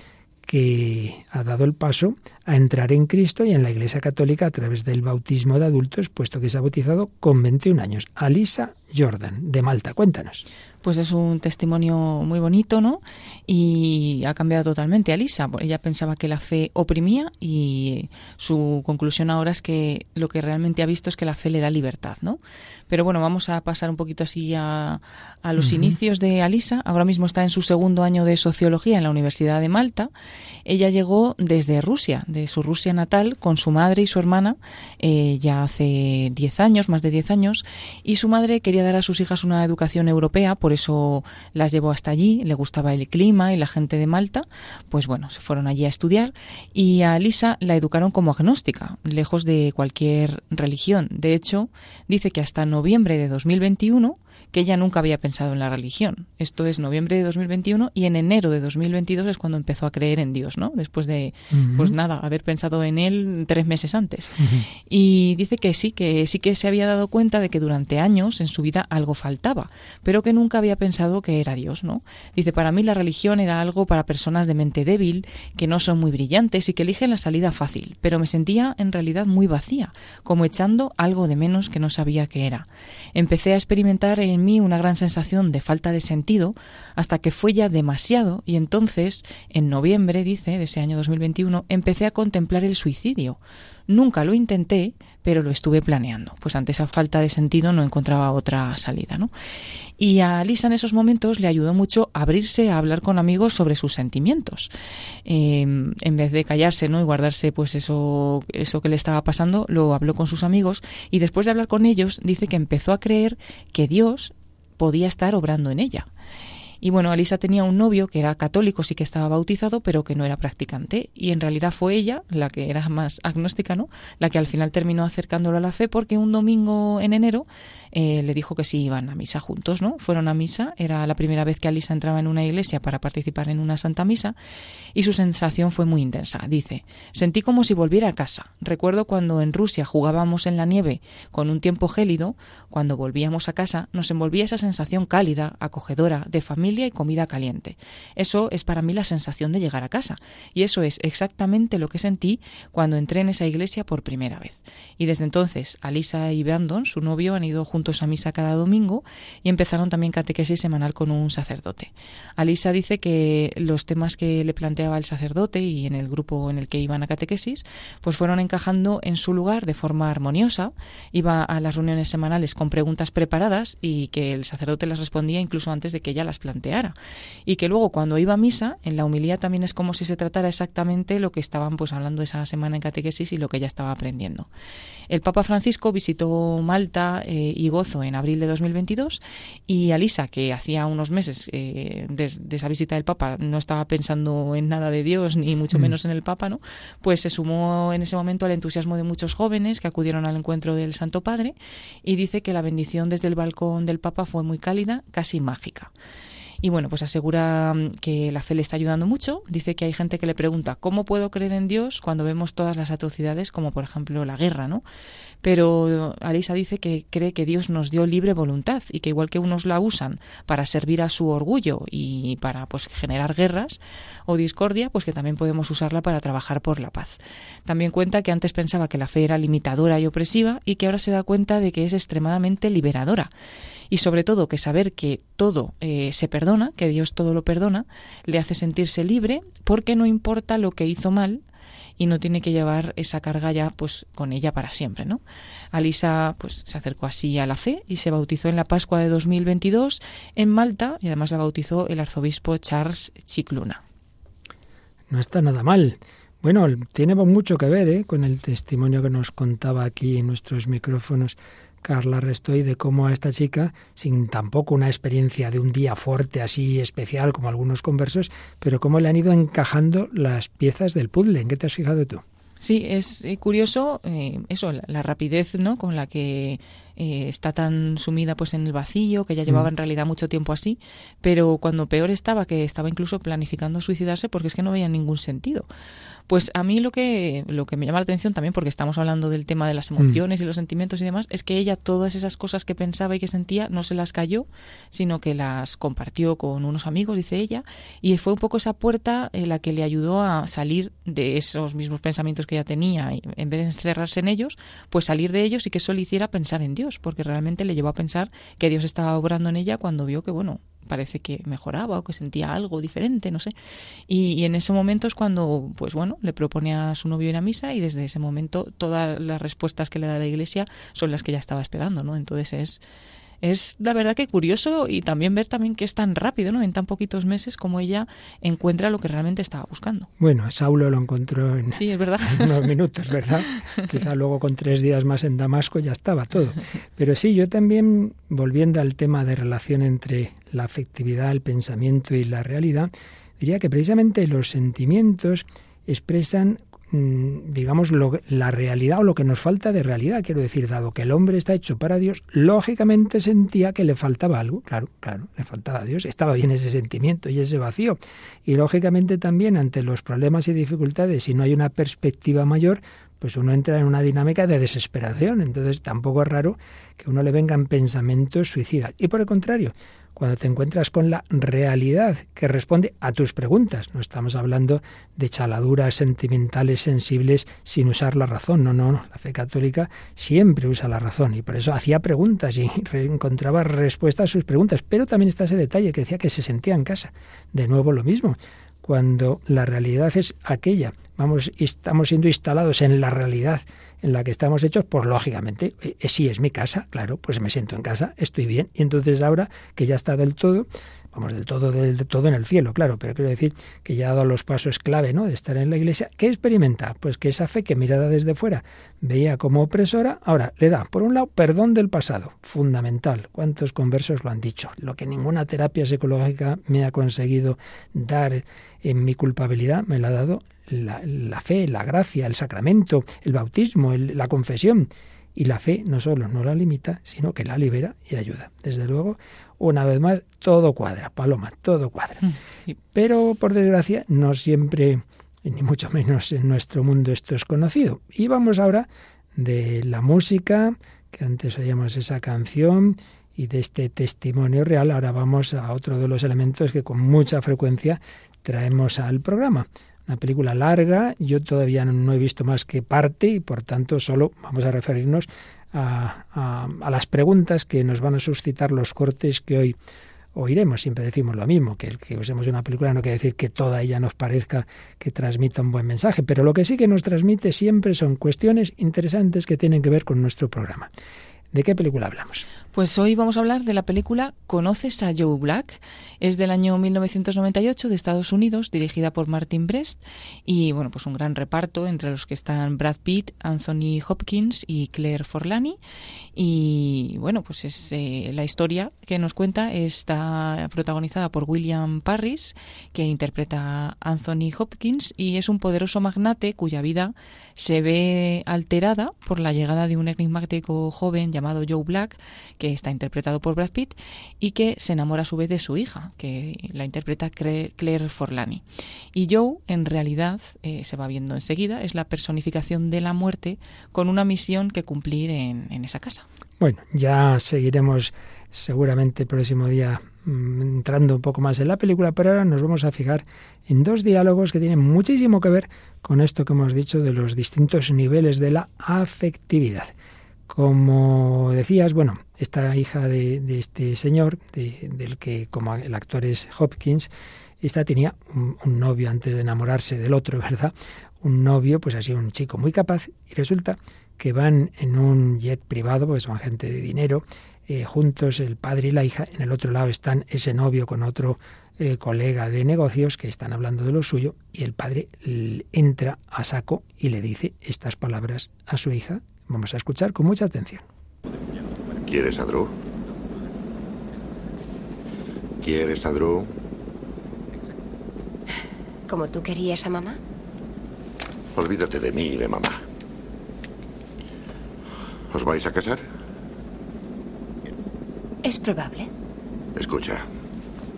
que ha dado el paso a entrar en Cristo y en la Iglesia Católica a través del bautismo de adultos, puesto que se ha bautizado con 21 años. Alisa Jordan, de Malta. Cuéntanos pues es un testimonio muy bonito, ¿no? Y ha cambiado totalmente a Lisa. Ella pensaba que la fe oprimía y su conclusión ahora es que lo que realmente ha visto es que la fe le da libertad, ¿no? Pero bueno, vamos a pasar un poquito así a, a los inicios de Alisa. Ahora mismo está en su segundo año de sociología en la Universidad de Malta. Ella llegó desde Rusia, de su Rusia natal, con su madre y su hermana eh, ya hace 10 años, más de 10 años, y su madre quería dar a sus hijas una educación europea, por eso las llevó hasta allí, le gustaba el clima y la gente de Malta, pues bueno, se fueron allí a estudiar y a Lisa la educaron como agnóstica, lejos de cualquier religión. De hecho, dice que hasta noviembre de 2021 que ella nunca había pensado en la religión. Esto es noviembre de 2021 y en enero de 2022 es cuando empezó a creer en Dios, ¿no? Después de, pues nada, haber pensado en él tres meses antes. Y dice que sí, que sí que se había dado cuenta de que durante años en su vida algo faltaba, pero que nunca había pensado que era Dios, ¿no? Dice, para mí la religión era algo para personas de mente débil, que no son muy brillantes y que eligen la salida fácil, pero me sentía en realidad muy vacía, como echando algo de menos que no sabía que era. Empecé a experimentar en mí una gran sensación de falta de sentido hasta que fue ya demasiado y entonces, en noviembre, dice, de ese año 2021, empecé a contemplar el suicidio. Nunca lo intenté, pero lo estuve planeando. Pues ante esa falta de sentido no encontraba otra salida, ¿no? Y a Lisa en esos momentos le ayudó mucho abrirse a hablar con amigos sobre sus sentimientos. Em, en vez de callarse, ¿no? Y guardarse pues eso, eso que le estaba pasando, lo habló con sus amigos y después de hablar con ellos dice que empezó a creer que Dios podía estar obrando en ella. Y bueno, Alisa tenía un novio que era católico, sí que estaba bautizado, pero que no era practicante. Y en realidad fue ella, la que era más agnóstica, ¿no? La que al final terminó acercándolo a la fe porque un domingo en enero eh, le dijo que sí iban a misa juntos, ¿no? Fueron a misa, era la primera vez que Alisa entraba en una iglesia para participar en una santa misa y su sensación fue muy intensa. Dice, sentí como si volviera a casa. Recuerdo cuando en Rusia jugábamos en la nieve con un tiempo gélido, cuando volvíamos a casa nos envolvía esa sensación cálida, acogedora, de familia y comida caliente. Eso es para mí la sensación de llegar a casa y eso es exactamente lo que sentí cuando entré en esa iglesia por primera vez. Y desde entonces, Alisa y Brandon, su novio, han ido juntos a misa cada domingo y empezaron también catequesis semanal con un sacerdote. Alisa dice que los temas que le planteaba el sacerdote y en el grupo en el que iban a catequesis, pues fueron encajando en su lugar de forma armoniosa. Iba a las reuniones semanales con preguntas preparadas y que el sacerdote las respondía incluso antes de que ella las planteara. Y que luego cuando iba a misa, en la humilía también es como si se tratara exactamente lo que estaban pues hablando esa semana en catequesis y lo que ella estaba aprendiendo. El Papa Francisco visitó Malta eh, y Gozo en abril de 2022 y Alisa, que hacía unos meses eh, de, esa visita del Papa no estaba pensando en nada de Dios ni mucho mm. menos en el Papa, ¿no? Pues se sumó en ese momento al entusiasmo de muchos jóvenes que acudieron al encuentro del Santo Padre y dice que la bendición desde el balcón del Papa fue muy cálida, casi mágica. Y bueno, pues asegura mm, que la fe le está ayudando mucho. Dice que hay gente que le pregunta, ¿cómo puedo creer en Dios cuando vemos todas las atrocidades, como por ejemplo la guerra, ¿no? Pero Alisa dice que cree que Dios nos dio libre voluntad y que igual que unos la usan para servir a su orgullo y para pues generar guerras o discordia, pues que también podemos usarla para trabajar por la paz. También cuenta que antes pensaba que la fe era limitadora y opresiva y que ahora se da cuenta de que es extremadamente liberadora y sobre todo que saber que todo eh, se perdona, que Dios todo lo perdona, le hace sentirse libre porque no importa lo que hizo mal y no tiene que llevar esa carga ya pues con ella para siempre, ¿no? Alisa pues se acercó así a la fe y se bautizó en la Pascua de 2022 en Malta y además la bautizó el arzobispo Charles Chicluna. No está nada mal. Bueno, tiene mucho que ver ¿eh? con el testimonio que nos contaba aquí en nuestros micrófonos Carla Restoy de cómo a esta chica, sin tampoco una experiencia de un día fuerte así especial como algunos conversos, pero cómo le han ido encajando las piezas del puzzle. ¿En qué te has fijado tú? Sí, es eh, curioso eh, eso, la, rapidez ¿no? con la que eh, está tan sumida pues en el vacío, que ya llevaba mm. en realidad mucho tiempo así, pero cuando peor estaba, que estaba incluso planificando suicidarse porque es que no veía ningún sentido. Pues a mí lo que, lo que me llama la atención también, porque estamos hablando del tema de las mm. emociones y los sentimientos y demás, es que ella todas esas cosas que pensaba y que sentía no se las cayó, sino que las compartió con unos amigos, dice ella, y fue un poco esa puerta en la que le ayudó a salir de esos mismos pensamientos que ella tenía, y en vez de encerrarse en ellos, pues salir de ellos y que eso le hiciera pensar en Dios, porque realmente le llevó a pensar que Dios estaba obrando en ella cuando vio que, bueno, parece que mejoraba o que sentía algo diferente, no sé. Y, en ese momento es cuando, pues bueno, le propone a su novio ir a misa y desde ese momento todas las respuestas que le da la iglesia son las que ya estaba esperando, ¿no? Entonces es es la verdad que curioso y también ver también que es tan rápido, ¿no? En tan poquitos meses como ella encuentra lo que realmente estaba buscando. Bueno, Saulo lo encontró en, sí, es verdad. unos minutos, ¿verdad? [laughs] Quizá luego con tres días más en Damasco ya estaba todo. Pero sí, yo también, volviendo al tema de relación entre la afectividad, el pensamiento y la realidad, diría que precisamente los sentimientos expresan Mm, digamos, la realidad o lo que nos falta de realidad. Quiero decir, dado que el hombre está hecho para Dios, lógicamente sentía que le faltaba algo. Claro, claro, le faltaba a Dios. Estaba bien ese sentimiento y ese vacío. Y lógicamente también ante los problemas y dificultades, si no hay una perspectiva mayor, pues uno entra en una dinámica de desesperación. Entonces tampoco es raro que uno le vengan pensamientos suicidas. Y por el contrario, cuando te encuentras con la realidad que responde a tus preguntas. No estamos hablando de chaladuras sentimentales sensibles sin usar la razón. No, no, no. La fe católica siempre usa la razón y por eso hacía preguntas y [laughs] encontraba respuestas a sus preguntas. Pero también está ese detalle que decía que se sentía en casa. De nuevo lo mismo. Cuando la realidad es aquella, vamos, estamos siendo instalados en la realidad en la que estamos hechos, pues lógicamente, eh, eh, si es mi casa, claro, pues me siento en casa, estoy bien. Y entonces ahora que ya está del todo, vamos, del todo, del todo en el cielo, claro, pero quiero decir que ya ha dado los pasos clave, ¿no?, de estar en la iglesia. ¿Qué experimenta? Pues que esa fe que mirada desde fuera veía como opresora, ahora le da, por un lado, perdón del pasado, fundamental. ¿Cuántos conversos lo han dicho? Lo que ninguna terapia psicológica me ha conseguido dar en mi culpabilidad, me la ha dado la, fe, la gracia, el sacramento, el bautismo, la confesión. Y la fe no solo no la limita, sino que la libera y ayuda. Desde luego, una vez más, todo cuadra, Paloma, todo cuadra. Mm, Pero, por desgracia, no siempre, ni mucho menos en nuestro mundo esto es conocido. Y vamos ahora de la música, que antes oíamos esa canción, y de este testimonio real, ahora vamos a otro de los elementos que con mucha frecuencia traemos al programa. Una película larga, yo todavía no he visto más que parte y por tanto solo vamos a referirnos a, las preguntas que nos van a suscitar los cortes que hoy oiremos. Siempre decimos lo mismo, que el que usemos una película no quiere decir que toda ella nos parezca que transmita un buen mensaje, pero lo que sí que nos transmite siempre son cuestiones interesantes que tienen que ver con nuestro programa. ¿De qué película hablamos? Pues hoy vamos a hablar de la película ¿Conoces a Joe Black? Es del año 1998 de Estados Unidos, dirigida por Martin Brest y bueno, pues un gran reparto entre los que están Brad Pitt, Anthony Hopkins y Claire Forlani y bueno, pues es eh, la historia que nos cuenta está protagonizada por William Parris, que interpreta a Anthony Hopkins y es un poderoso magnate cuya vida se ve alterada por la llegada de un enigmático joven llamado Joe Black, que está interpretado por Brad Pitt, y que se enamora a su vez de su hija, que la interpreta Claire Forlani. Y Joe, en realidad, eh, se va viendo enseguida, es la personificación de la muerte con una misión que cumplir en, en esa casa. Bueno, ya seguiremos seguramente el próximo día mm, entrando un poco más en la película, pero ahora nos vamos a fijar en dos diálogos que tienen muchísimo que ver con esto que hemos dicho de los distintos niveles de la afectividad. Como decías, bueno, esta hija de, este señor, del que como el actor es Hopkins, esta tenía un, novio antes de enamorarse del otro, [laughs] ¿verdad? Un novio, pues así, un chico muy capaz, y resulta que van en un jet privado, porque son gente de dinero, eh, juntos el padre y la hija, en el otro lado están ese novio con otro eh, colega de negocios que están hablando de lo suyo, y el padre entra a saco y le dice estas palabras a su hija, Vamos a escuchar con mucha atención. ¿Quieres a Drew? ¿Quieres a Drew? ¿Como tú querías a mamá? Olvídate de mí y de mamá. ¿Os vais a casar? Es probable. Escucha.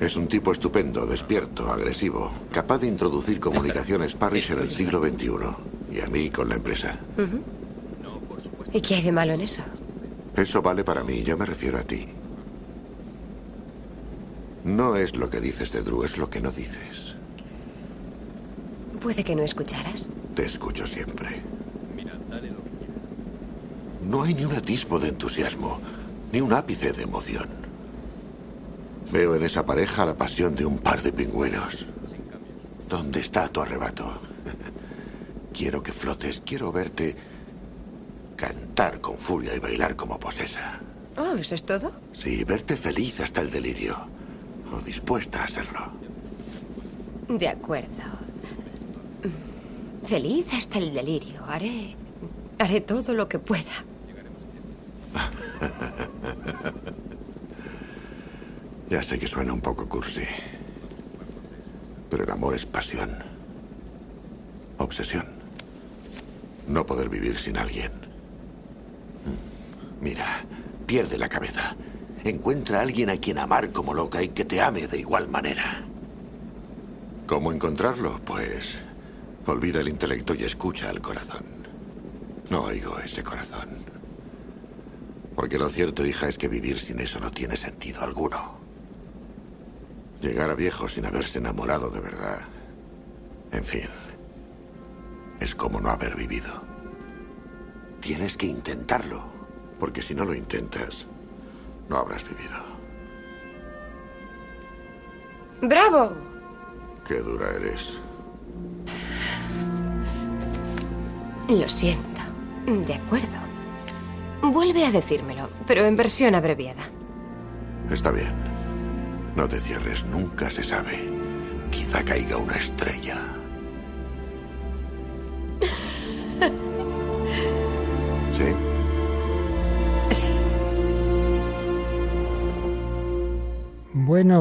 Es un tipo estupendo, despierto, agresivo, capaz de introducir comunicaciones Parrish en el siglo XXI. Y a mí con la empresa. ¿Y qué hay de malo en eso? Eso vale para mí, yo me refiero a ti. No es lo que dices de Drew, es lo que no dices. Puede que no escucharas. Te escucho siempre. No hay ni un atisbo de entusiasmo, ni un ápice de emoción. Veo en esa pareja la pasión de un par de pingüinos. ¿Dónde está tu arrebato? [laughs] Quiero que flotes, quiero verte cantar con furia y bailar como posesa. Oh, ¿eso es todo? Sí, verte feliz hasta el delirio. O dispuesta a serlo. De acuerdo. Feliz hasta el delirio. Haré. Haré todo lo que pueda. [laughs] Ya sé que suena un poco cursi. Pero el amor es pasión. Obsesión. No poder vivir sin alguien. Mira, pierde la cabeza. Encuentra a alguien a quien amar como loca y que te ame de igual manera. ¿Cómo encontrarlo? Pues olvida el intelecto y escucha al corazón. No oigo ese corazón. Porque lo cierto, hija, es que vivir sin eso no tiene sentido alguno. Llegar a viejo sin haberse enamorado de verdad. En fin. Es como no haber vivido. Tienes que intentarlo. Porque si no lo intentas, no habrás vivido. ¡Bravo! Qué dura eres. Lo siento. De acuerdo. Vuelve a decírmelo, pero en versión abreviada. Está bien. No te cierres, nunca se sabe. Quizá caiga una estrella.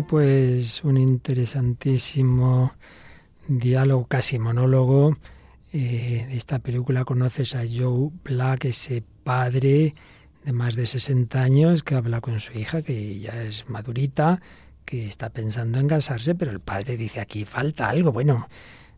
Pues un interesantísimo diálogo, casi monólogo. Eh, esta película conoces a Joe Black, ese padre de más de 60 años que habla con su hija, que ya es madurita, que está pensando en casarse, pero el padre dice aquí falta algo. Bueno,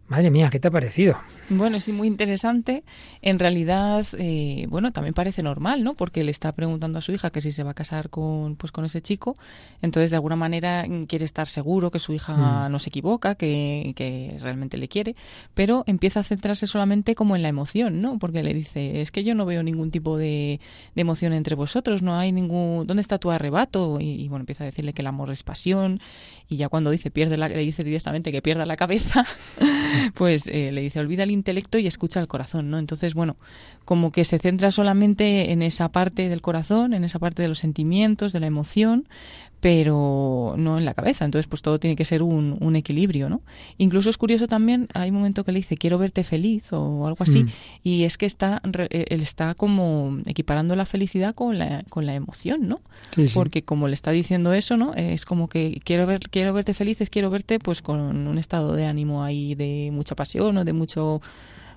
madre mía, ¿qué te ha parecido? Bueno, sí, muy interesante. En realidad, eh, bueno, también parece normal, ¿no? Porque le está preguntando a su hija que si se va a casar con, pues, con ese chico. Entonces, de alguna manera, mm, quiere estar seguro que su hija Mm. no se equivoca, que, que realmente le quiere. Pero empieza a centrarse solamente como en la emoción, ¿no? Porque le dice, es que yo no veo ningún tipo de, de emoción entre vosotros, no hay ningún... ¿Dónde está tu arrebato? Y, y, bueno, empieza a decirle que el amor es pasión. Y ya cuando dice, pierde la, le dice directamente que pierda la cabeza, [laughs] pues eh, le dice, olvida el intelecto y escucha el corazón, ¿no? Entonces, bueno, como que se centra solamente en esa parte del corazón, en esa parte de los sentimientos, de la emoción, pero no en la cabeza. Entonces, pues todo tiene que ser un, un equilibrio, ¿no? Incluso es curioso también, hay un momento que le dice, quiero verte feliz o algo así, Mm. y es que está, eh, él está como equiparando la felicidad con la, con la emoción, ¿no? Sí, sí. Porque como le está diciendo eso, ¿no? Es como que quiero ver, quiero verte felices, quiero verte pues con un estado de ánimo ahí de mucha pasión o de mucho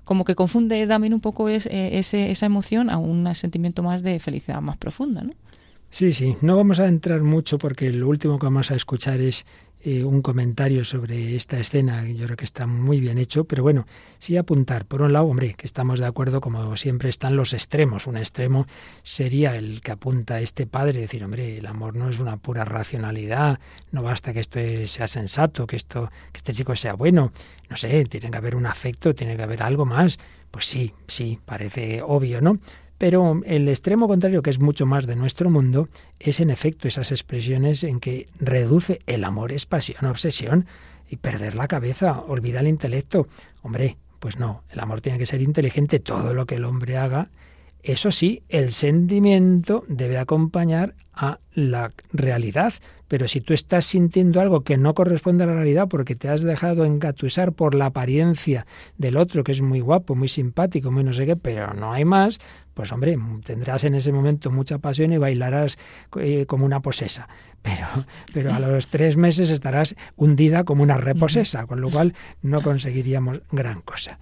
como que confunde también un poco es- eh, ese, esa emoción a un sentimiento más de felicidad más profunda, ¿no? Sí, sí, no vamos a entrar mucho porque lo último que vamos a escuchar es eh, un comentario sobre esta escena, yo creo que está muy bien hecho, pero bueno, sí apuntar, por un lado, hombre, que estamos de acuerdo, como siempre están los extremos. Un extremo sería el que apunta este padre, decir, hombre, el amor no es una pura racionalidad, no basta que esto sea sensato, que esto, que este chico sea bueno, no sé, tiene que haber un afecto, tiene que haber algo más. Pues sí, sí, parece obvio, ¿no? Pero el extremo contrario, que es mucho más de nuestro mundo, es en efecto esas expresiones en que reduce el amor es pasión, obsesión y perder la cabeza, olvida el intelecto. Hombre, pues no, el amor tiene que ser inteligente, todo lo que el hombre haga. Eso sí, el sentimiento debe acompañar a la realidad. Pero si tú estás sintiendo algo que no corresponde a la realidad porque te has dejado engatusar por la apariencia del otro, que es muy guapo, muy simpático, muy no sé qué, pero no hay más, pues hombre, tendrás en ese momento mucha pasión y bailarás eh, como una posesa. Pero, pero a los tres meses estarás hundida como una reposesa, con lo cual no conseguiríamos gran cosa.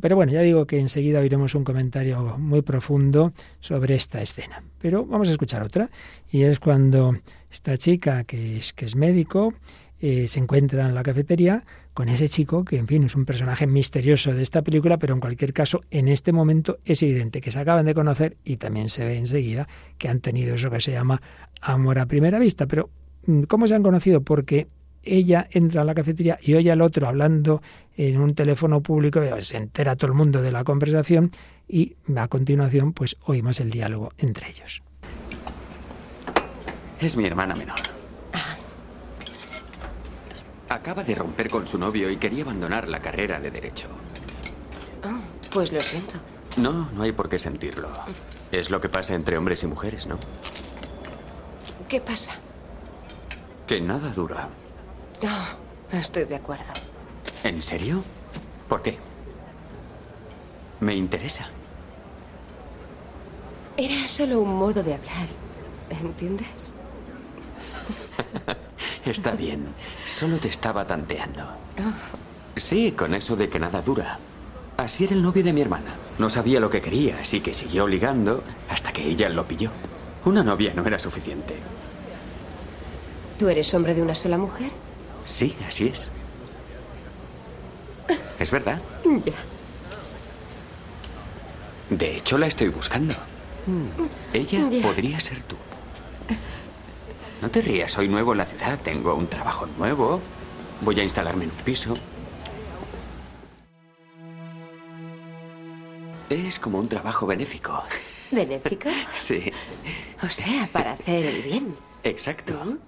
Pero bueno, ya digo que enseguida oiremos un comentario muy profundo sobre esta escena. Pero vamos a escuchar otra, y es cuando esta chica, que es, que es médico, eh, se encuentra en la cafetería con ese chico, que en fin es un personaje misterioso de esta película, pero en cualquier caso, en este momento es evidente que se acaban de conocer y también se ve enseguida que han tenido eso que se llama amor a primera vista. Pero, mm, ¿cómo se han conocido? Porque ella entra a la cafetería y oye al otro hablando en un teléfono público, se entera todo el mundo de la conversación y a continuación pues oímos el diálogo entre ellos. Es mi hermana menor. Acaba de romper con su novio y quería abandonar la carrera de derecho. Oh, pues lo siento. No, no hay por qué sentirlo. Es lo que pasa entre hombres y mujeres, ¿no? ¿Qué pasa? Que nada dura. Oh, estoy de acuerdo. ¿En serio? ¿Por qué? Me interesa. Era solo un modo de hablar. ¿Entiendes? [laughs] Está bien. Solo te estaba tanteando. Sí, con eso de que nada dura. Así era el novio de mi hermana. No sabía lo que quería, así que siguió ligando hasta que ella lo pilló. Una novia no era suficiente. ¿Tú eres hombre de una sola mujer? Sí, así es. ¿Es verdad? Ya. De hecho, la estoy buscando. Ella Ya. podría ser tú. No te rías, soy nuevo en la ciudad, tengo un trabajo nuevo, voy a instalarme en un piso. Es como un trabajo benéfico. ¿Benéfico? [laughs] Sí, O sea, para hacer el bien. exacto.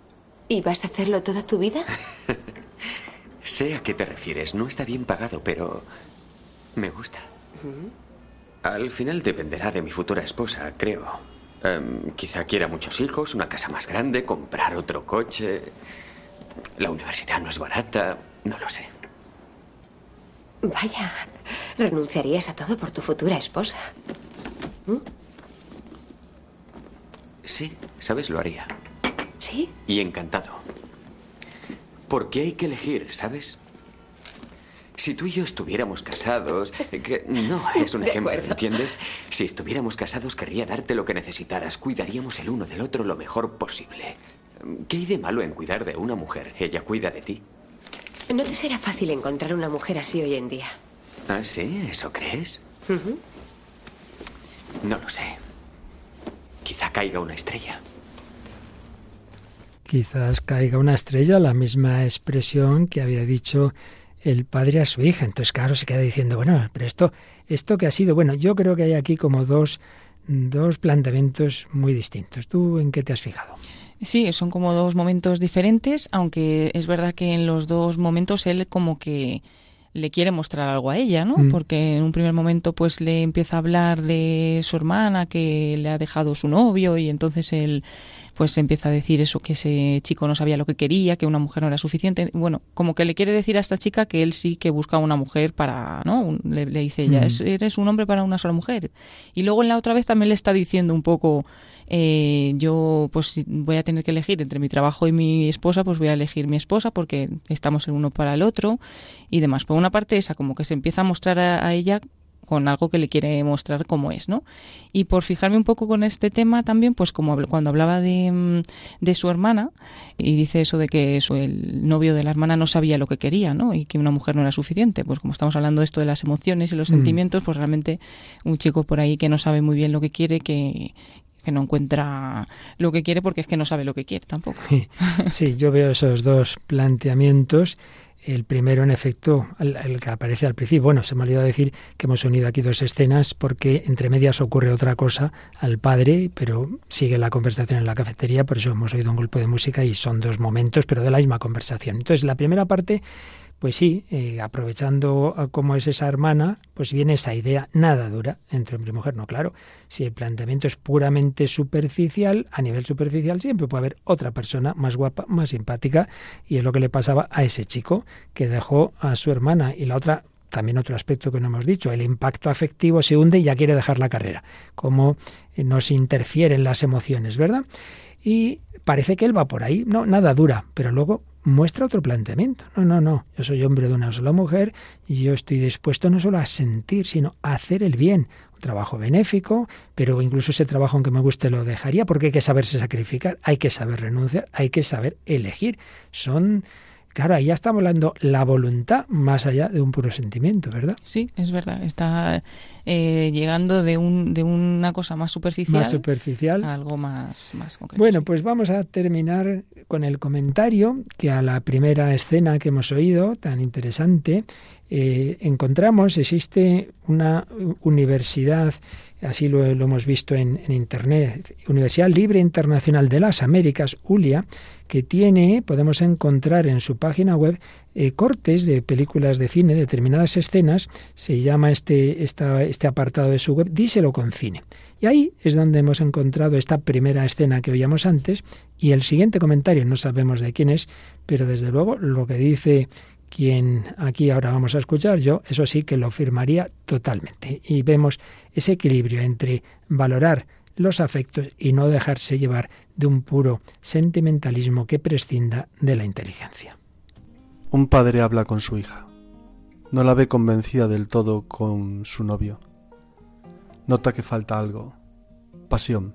¿Y vas a hacerlo toda tu vida? [laughs] Sé a qué te refieres, no está bien pagado, pero me gusta. Al final dependerá de mi futura esposa, creo. Em, quizá quiera muchos hijos, una casa más grande, comprar otro coche. La universidad no es barata, no lo sé. Vaya, renunciarías a todo por tu futura esposa. Sí, sabes, lo haría. ¿Sí? Y encantado. Porque hay que elegir, ¿sabes? Si tú y yo estuviéramos casados, eh, que no es un ejemplo. ¿entiendes? Si estuviéramos casados querría darte lo que necesitaras, cuidaríamos el uno del otro lo mejor posible. ¿Qué hay de malo en cuidar de una mujer? Ella cuida de ti. No te será fácil encontrar una mujer así hoy en día. ¿Ah, sí? ¿Eso crees? No lo sé. Quizá caiga una estrella. Quizás caiga una estrella, la misma expresión que había dicho el padre a su hija. Entonces, claro, se queda diciendo, bueno, pero esto, esto que ha sido, bueno, yo creo que hay aquí como dos, dos planteamientos muy distintos. ¿Tú en qué te has fijado? Sí, son como dos momentos diferentes, aunque es verdad que en los dos momentos él como que le quiere mostrar algo a ella, ¿no? Mm. Porque en un primer momento pues le empieza a hablar de su hermana que le ha dejado su novio y entonces él pues empieza a decir eso que ese chico no sabía lo que quería, que una mujer no era suficiente. Bueno, como que le quiere decir a esta chica que él sí que busca una mujer para, ¿no? Un- Le, le dice ella, Mm. "Es- eres un hombre para una sola mujer. Y luego en la otra vez también le está diciendo un poco eh, yo pues voy a tener que elegir entre mi trabajo y mi esposa, pues voy a elegir mi esposa porque estamos el uno para el otro y demás. Por una parte esa, como que se empieza a mostrar a, a ella con algo que le quiere mostrar como es, ¿no? Y por fijarme un poco con este tema también, pues como cuando hablaba de, mm, de su hermana y dice eso de que eso, el novio de la hermana no sabía lo que quería, ¿no? Y que una mujer no era suficiente. Pues como estamos hablando de esto de las emociones y los Mm. sentimientos, pues realmente un chico por ahí que no sabe muy bien lo que quiere, que, que no encuentra lo que quiere porque es que no sabe lo que quiere tampoco. Sí, yo veo esos dos planteamientos. El primero, en efecto, el que aparece al principio. Bueno, se me olvidó decir que hemos unido aquí dos escenas porque entre medias ocurre otra cosa al padre, pero sigue la conversación en la cafetería, por eso hemos oído un golpe de música y son dos momentos, pero de la misma conversación. Entonces, la primera parte, pues sí, eh, aprovechando a cómo es esa hermana, pues viene esa idea nada dura entre hombre y mujer. No, claro, si el planteamiento es puramente superficial, a nivel superficial siempre puede haber otra persona más guapa, más simpática, y es lo que le pasaba a ese chico que dejó a su hermana y la otra también otro aspecto que no hemos dicho, el impacto afectivo se hunde y ya quiere dejar la carrera, cómo eh, nos interfieren las emociones, ¿verdad? Y parece que él va por ahí, no, nada dura, pero luego muestra otro planteamiento. No, no, no, yo soy hombre de una sola mujer y yo estoy dispuesto no solo a sentir, sino a hacer el bien. Un trabajo benéfico, pero incluso ese trabajo aunque me guste lo dejaría porque hay que saberse sacrificar, hay que saber renunciar, hay que saber elegir. Son Claro, ahí ya estamos hablando la voluntad más allá de un puro sentimiento, ¿verdad? Sí, es verdad. Está eh, llegando de, un, de una cosa más superficial, más superficial a algo más, más concreto. Bueno, pues vamos a terminar con el comentario que a la primera escena que hemos oído, tan interesante, eh, encontramos, existe una universidad así lo, hemos visto en, Internet, Universidad Libre Internacional de las Américas, ULIA, que tiene, podemos encontrar en su página web, eh, cortes de películas de cine, determinadas escenas, se llama este, este apartado de su web, Díselo con cine. Y ahí es donde hemos encontrado esta primera escena que oíamos antes, y el siguiente comentario, no sabemos de quién es, pero desde luego lo que dice quien aquí ahora vamos a escuchar, yo eso sí que lo firmaría totalmente. Y vemos ese equilibrio entre valorar los afectos y no dejarse llevar de un puro sentimentalismo que prescinda de la inteligencia. Un padre habla con su hija. No la ve convencida del todo con su novio. Nota que falta algo. Pasión.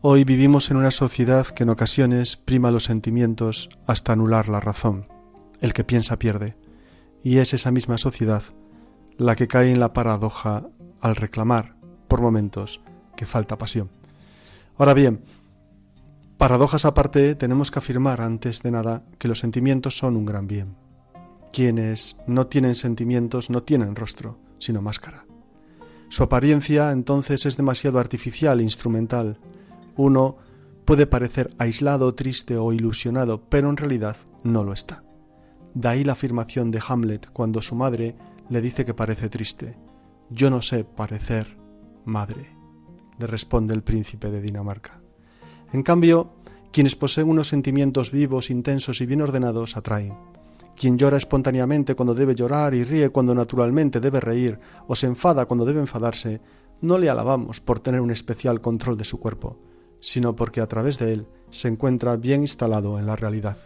Hoy vivimos en una sociedad que en ocasiones prima los sentimientos hasta anular la razón el que piensa pierde, y es esa misma sociedad la que cae en la paradoja al reclamar, por momentos, que falta pasión. Ahora bien, paradojas aparte, tenemos que afirmar antes de nada que los sentimientos son un gran bien. Quienes no tienen sentimientos no tienen rostro, sino máscara. Su apariencia entonces es demasiado artificial e instrumental. Uno puede parecer aislado, triste o ilusionado, pero en realidad no lo está. De ahí la afirmación de Hamlet cuando su madre le dice que parece triste. Yo no sé parecer madre, le responde el príncipe de Dinamarca. En cambio, quienes poseen unos sentimientos vivos, intensos y bien ordenados atraen. Quien llora espontáneamente cuando debe llorar y ríe cuando naturalmente debe reír, o se enfada cuando debe enfadarse, no le alabamos por tener un especial control de su cuerpo, sino porque a través de él se encuentra bien instalado en la realidad.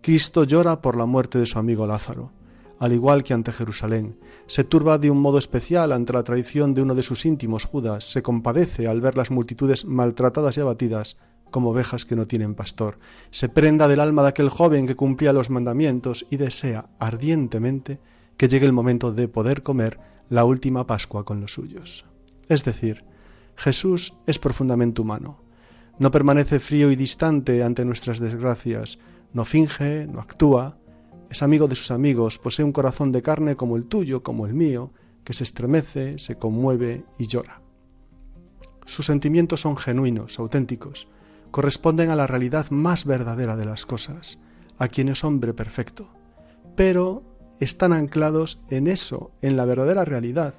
Cristo llora por la muerte de su amigo Lázaro, al igual que ante Jerusalén. Se turba de un modo especial ante la traición de uno de sus íntimos, Judas. Se compadece al ver las multitudes maltratadas y abatidas como ovejas que no tienen pastor. Se prenda del alma de aquel joven que cumplía los mandamientos y desea ardientemente que llegue el momento de poder comer la última Pascua con los suyos. Es decir, Jesús es profundamente humano. No permanece frío y distante ante nuestras desgracias, no finge, no actúa, es amigo de sus amigos, posee un corazón de carne como el tuyo, como el mío, que se estremece, se conmueve y llora. Sus sentimientos son genuinos, auténticos, corresponden a la realidad más verdadera de las cosas, a quien es hombre perfecto, pero están anclados en eso, en la verdadera realidad.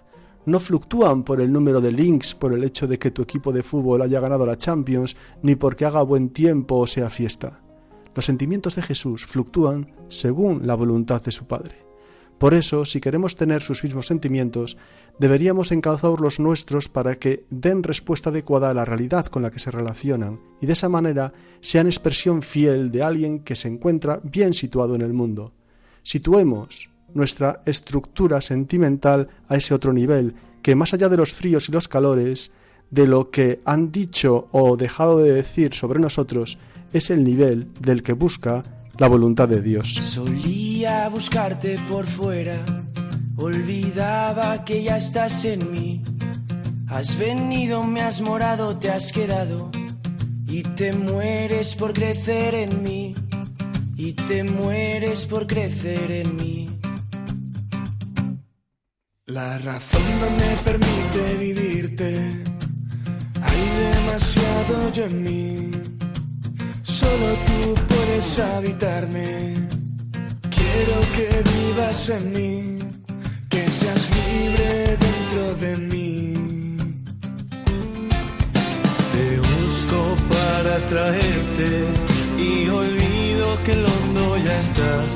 No fluctúan por el número de links, por el hecho de que tu equipo de fútbol haya ganado la Champions, ni porque haga buen tiempo o sea fiesta. Los sentimientos de Jesús fluctúan según la voluntad de su Padre. Por eso, si queremos tener sus mismos sentimientos, deberíamos encauzar los nuestros para que den respuesta adecuada a la realidad con la que se relacionan y de esa manera sean expresión fiel de alguien que se encuentra bien situado en el mundo. Situemos nuestra estructura sentimental a ese otro nivel, que más allá de los fríos y los calores, de lo que han dicho o dejado de decir sobre nosotros, es el nivel del que busca la voluntad de Dios. Solía buscarte por fuera, olvidaba que ya estás en mí. Has venido, me has morado, te has quedado y te mueres por crecer en mí. Y te mueres por crecer en mí. La razón no me permite vivirte. Hay demasiado yo en mí Solo tú puedes habitarme. Quiero que vivas en mí, que seas libre dentro de mí. Te busco para traerte y olvido que el hondo ya estás.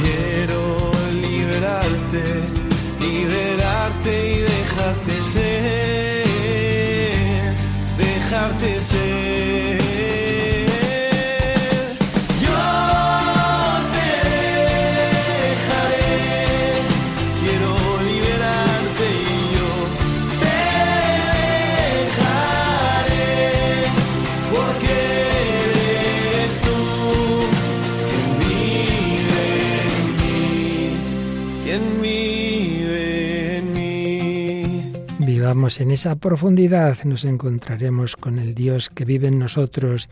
Quiero liberarte, liberarte y dejarte ser, Vivamos en esa profundidad, nos encontraremos con el Dios que vive en nosotros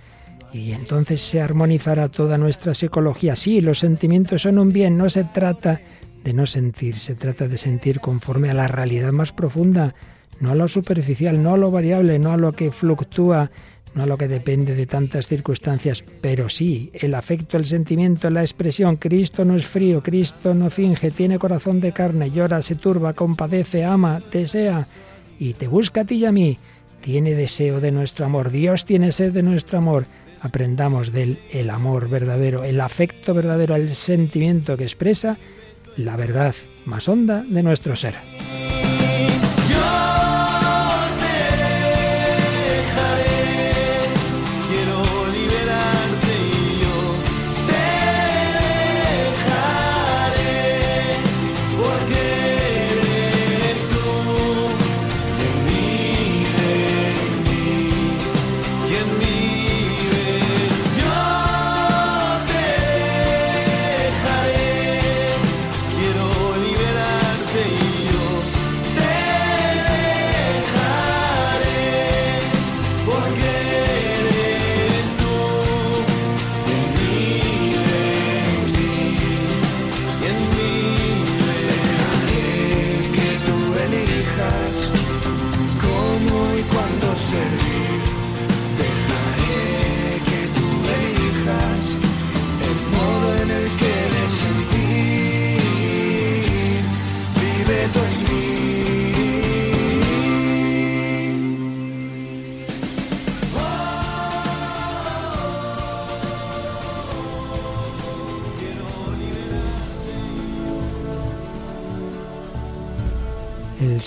y entonces se armonizará toda nuestra psicología. Sí, los sentimientos son un bien, no se trata de no sentir, se trata de sentir conforme a la realidad más profunda, no a lo superficial, no a lo variable, no a lo que fluctúa, no a lo que depende de tantas circunstancias, pero sí, el afecto, el sentimiento, la expresión. Cristo no es frío, Cristo no finge, tiene corazón de carne, llora, se turba, compadece, ama, desea y te busca a ti y a mí. Tiene deseo de nuestro amor, Dios tiene sed de nuestro amor. Aprendamos del el amor verdadero, el afecto verdadero, el sentimiento que expresa la verdad más honda de nuestro ser.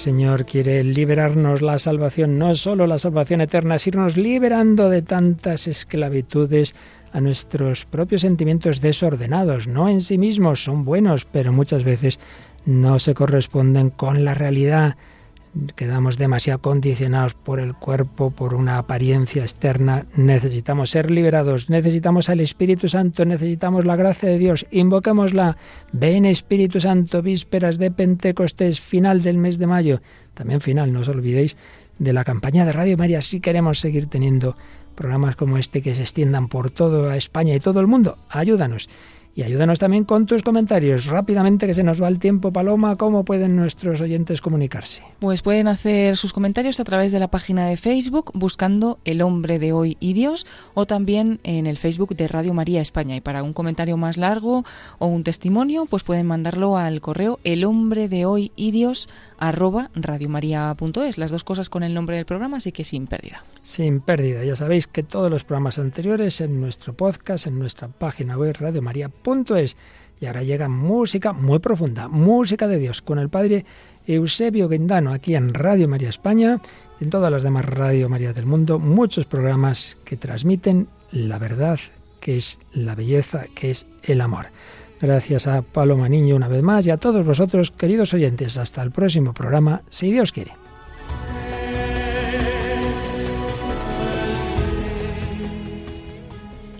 Señor quiere liberarnos la salvación, no solo la salvación eterna, es irnos liberando de tantas esclavitudes a nuestros propios sentimientos desordenados, no en sí mismos, son buenos, pero muchas veces no se corresponden con la realidad quedamos demasiado condicionados por el cuerpo, por una apariencia externa. Necesitamos ser liberados, necesitamos al Espíritu Santo, necesitamos la gracia de Dios. Invoquémosla. Ven Espíritu Santo, vísperas de Pentecostés, final del mes de mayo. También final, no os olvidéis de la campaña de Radio María si queremos seguir teniendo programas como este que se extiendan por toda España y todo el mundo. Ayúdanos. Y ayúdanos también con tus comentarios. Rápidamente que se nos va el tiempo, Paloma, ¿cómo pueden nuestros oyentes comunicarse? Pues pueden hacer sus comentarios a través de la página de Facebook buscando El hombre de hoy y Dios o también en el Facebook de Radio María España. Y para un comentario más largo o un testimonio, pues pueden mandarlo al correo El hombre de hoy y Dios arroba radiomaria.es. Las dos cosas con el nombre del programa, así que sin pérdida. Sin pérdida. Ya sabéis que todos los programas anteriores en nuestro podcast, en nuestra página web radiomaria.es es. Y ahora llega música muy profunda, música de Dios, con el padre Eusebio Guendano, aquí en Radio María España, en todas las demás Radio María del mundo, muchos programas que transmiten la verdad, que es la belleza, que es el amor. Gracias a Paloma Niño una vez más y a todos vosotros, queridos oyentes. Hasta el próximo programa, si Dios quiere.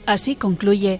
Así concluye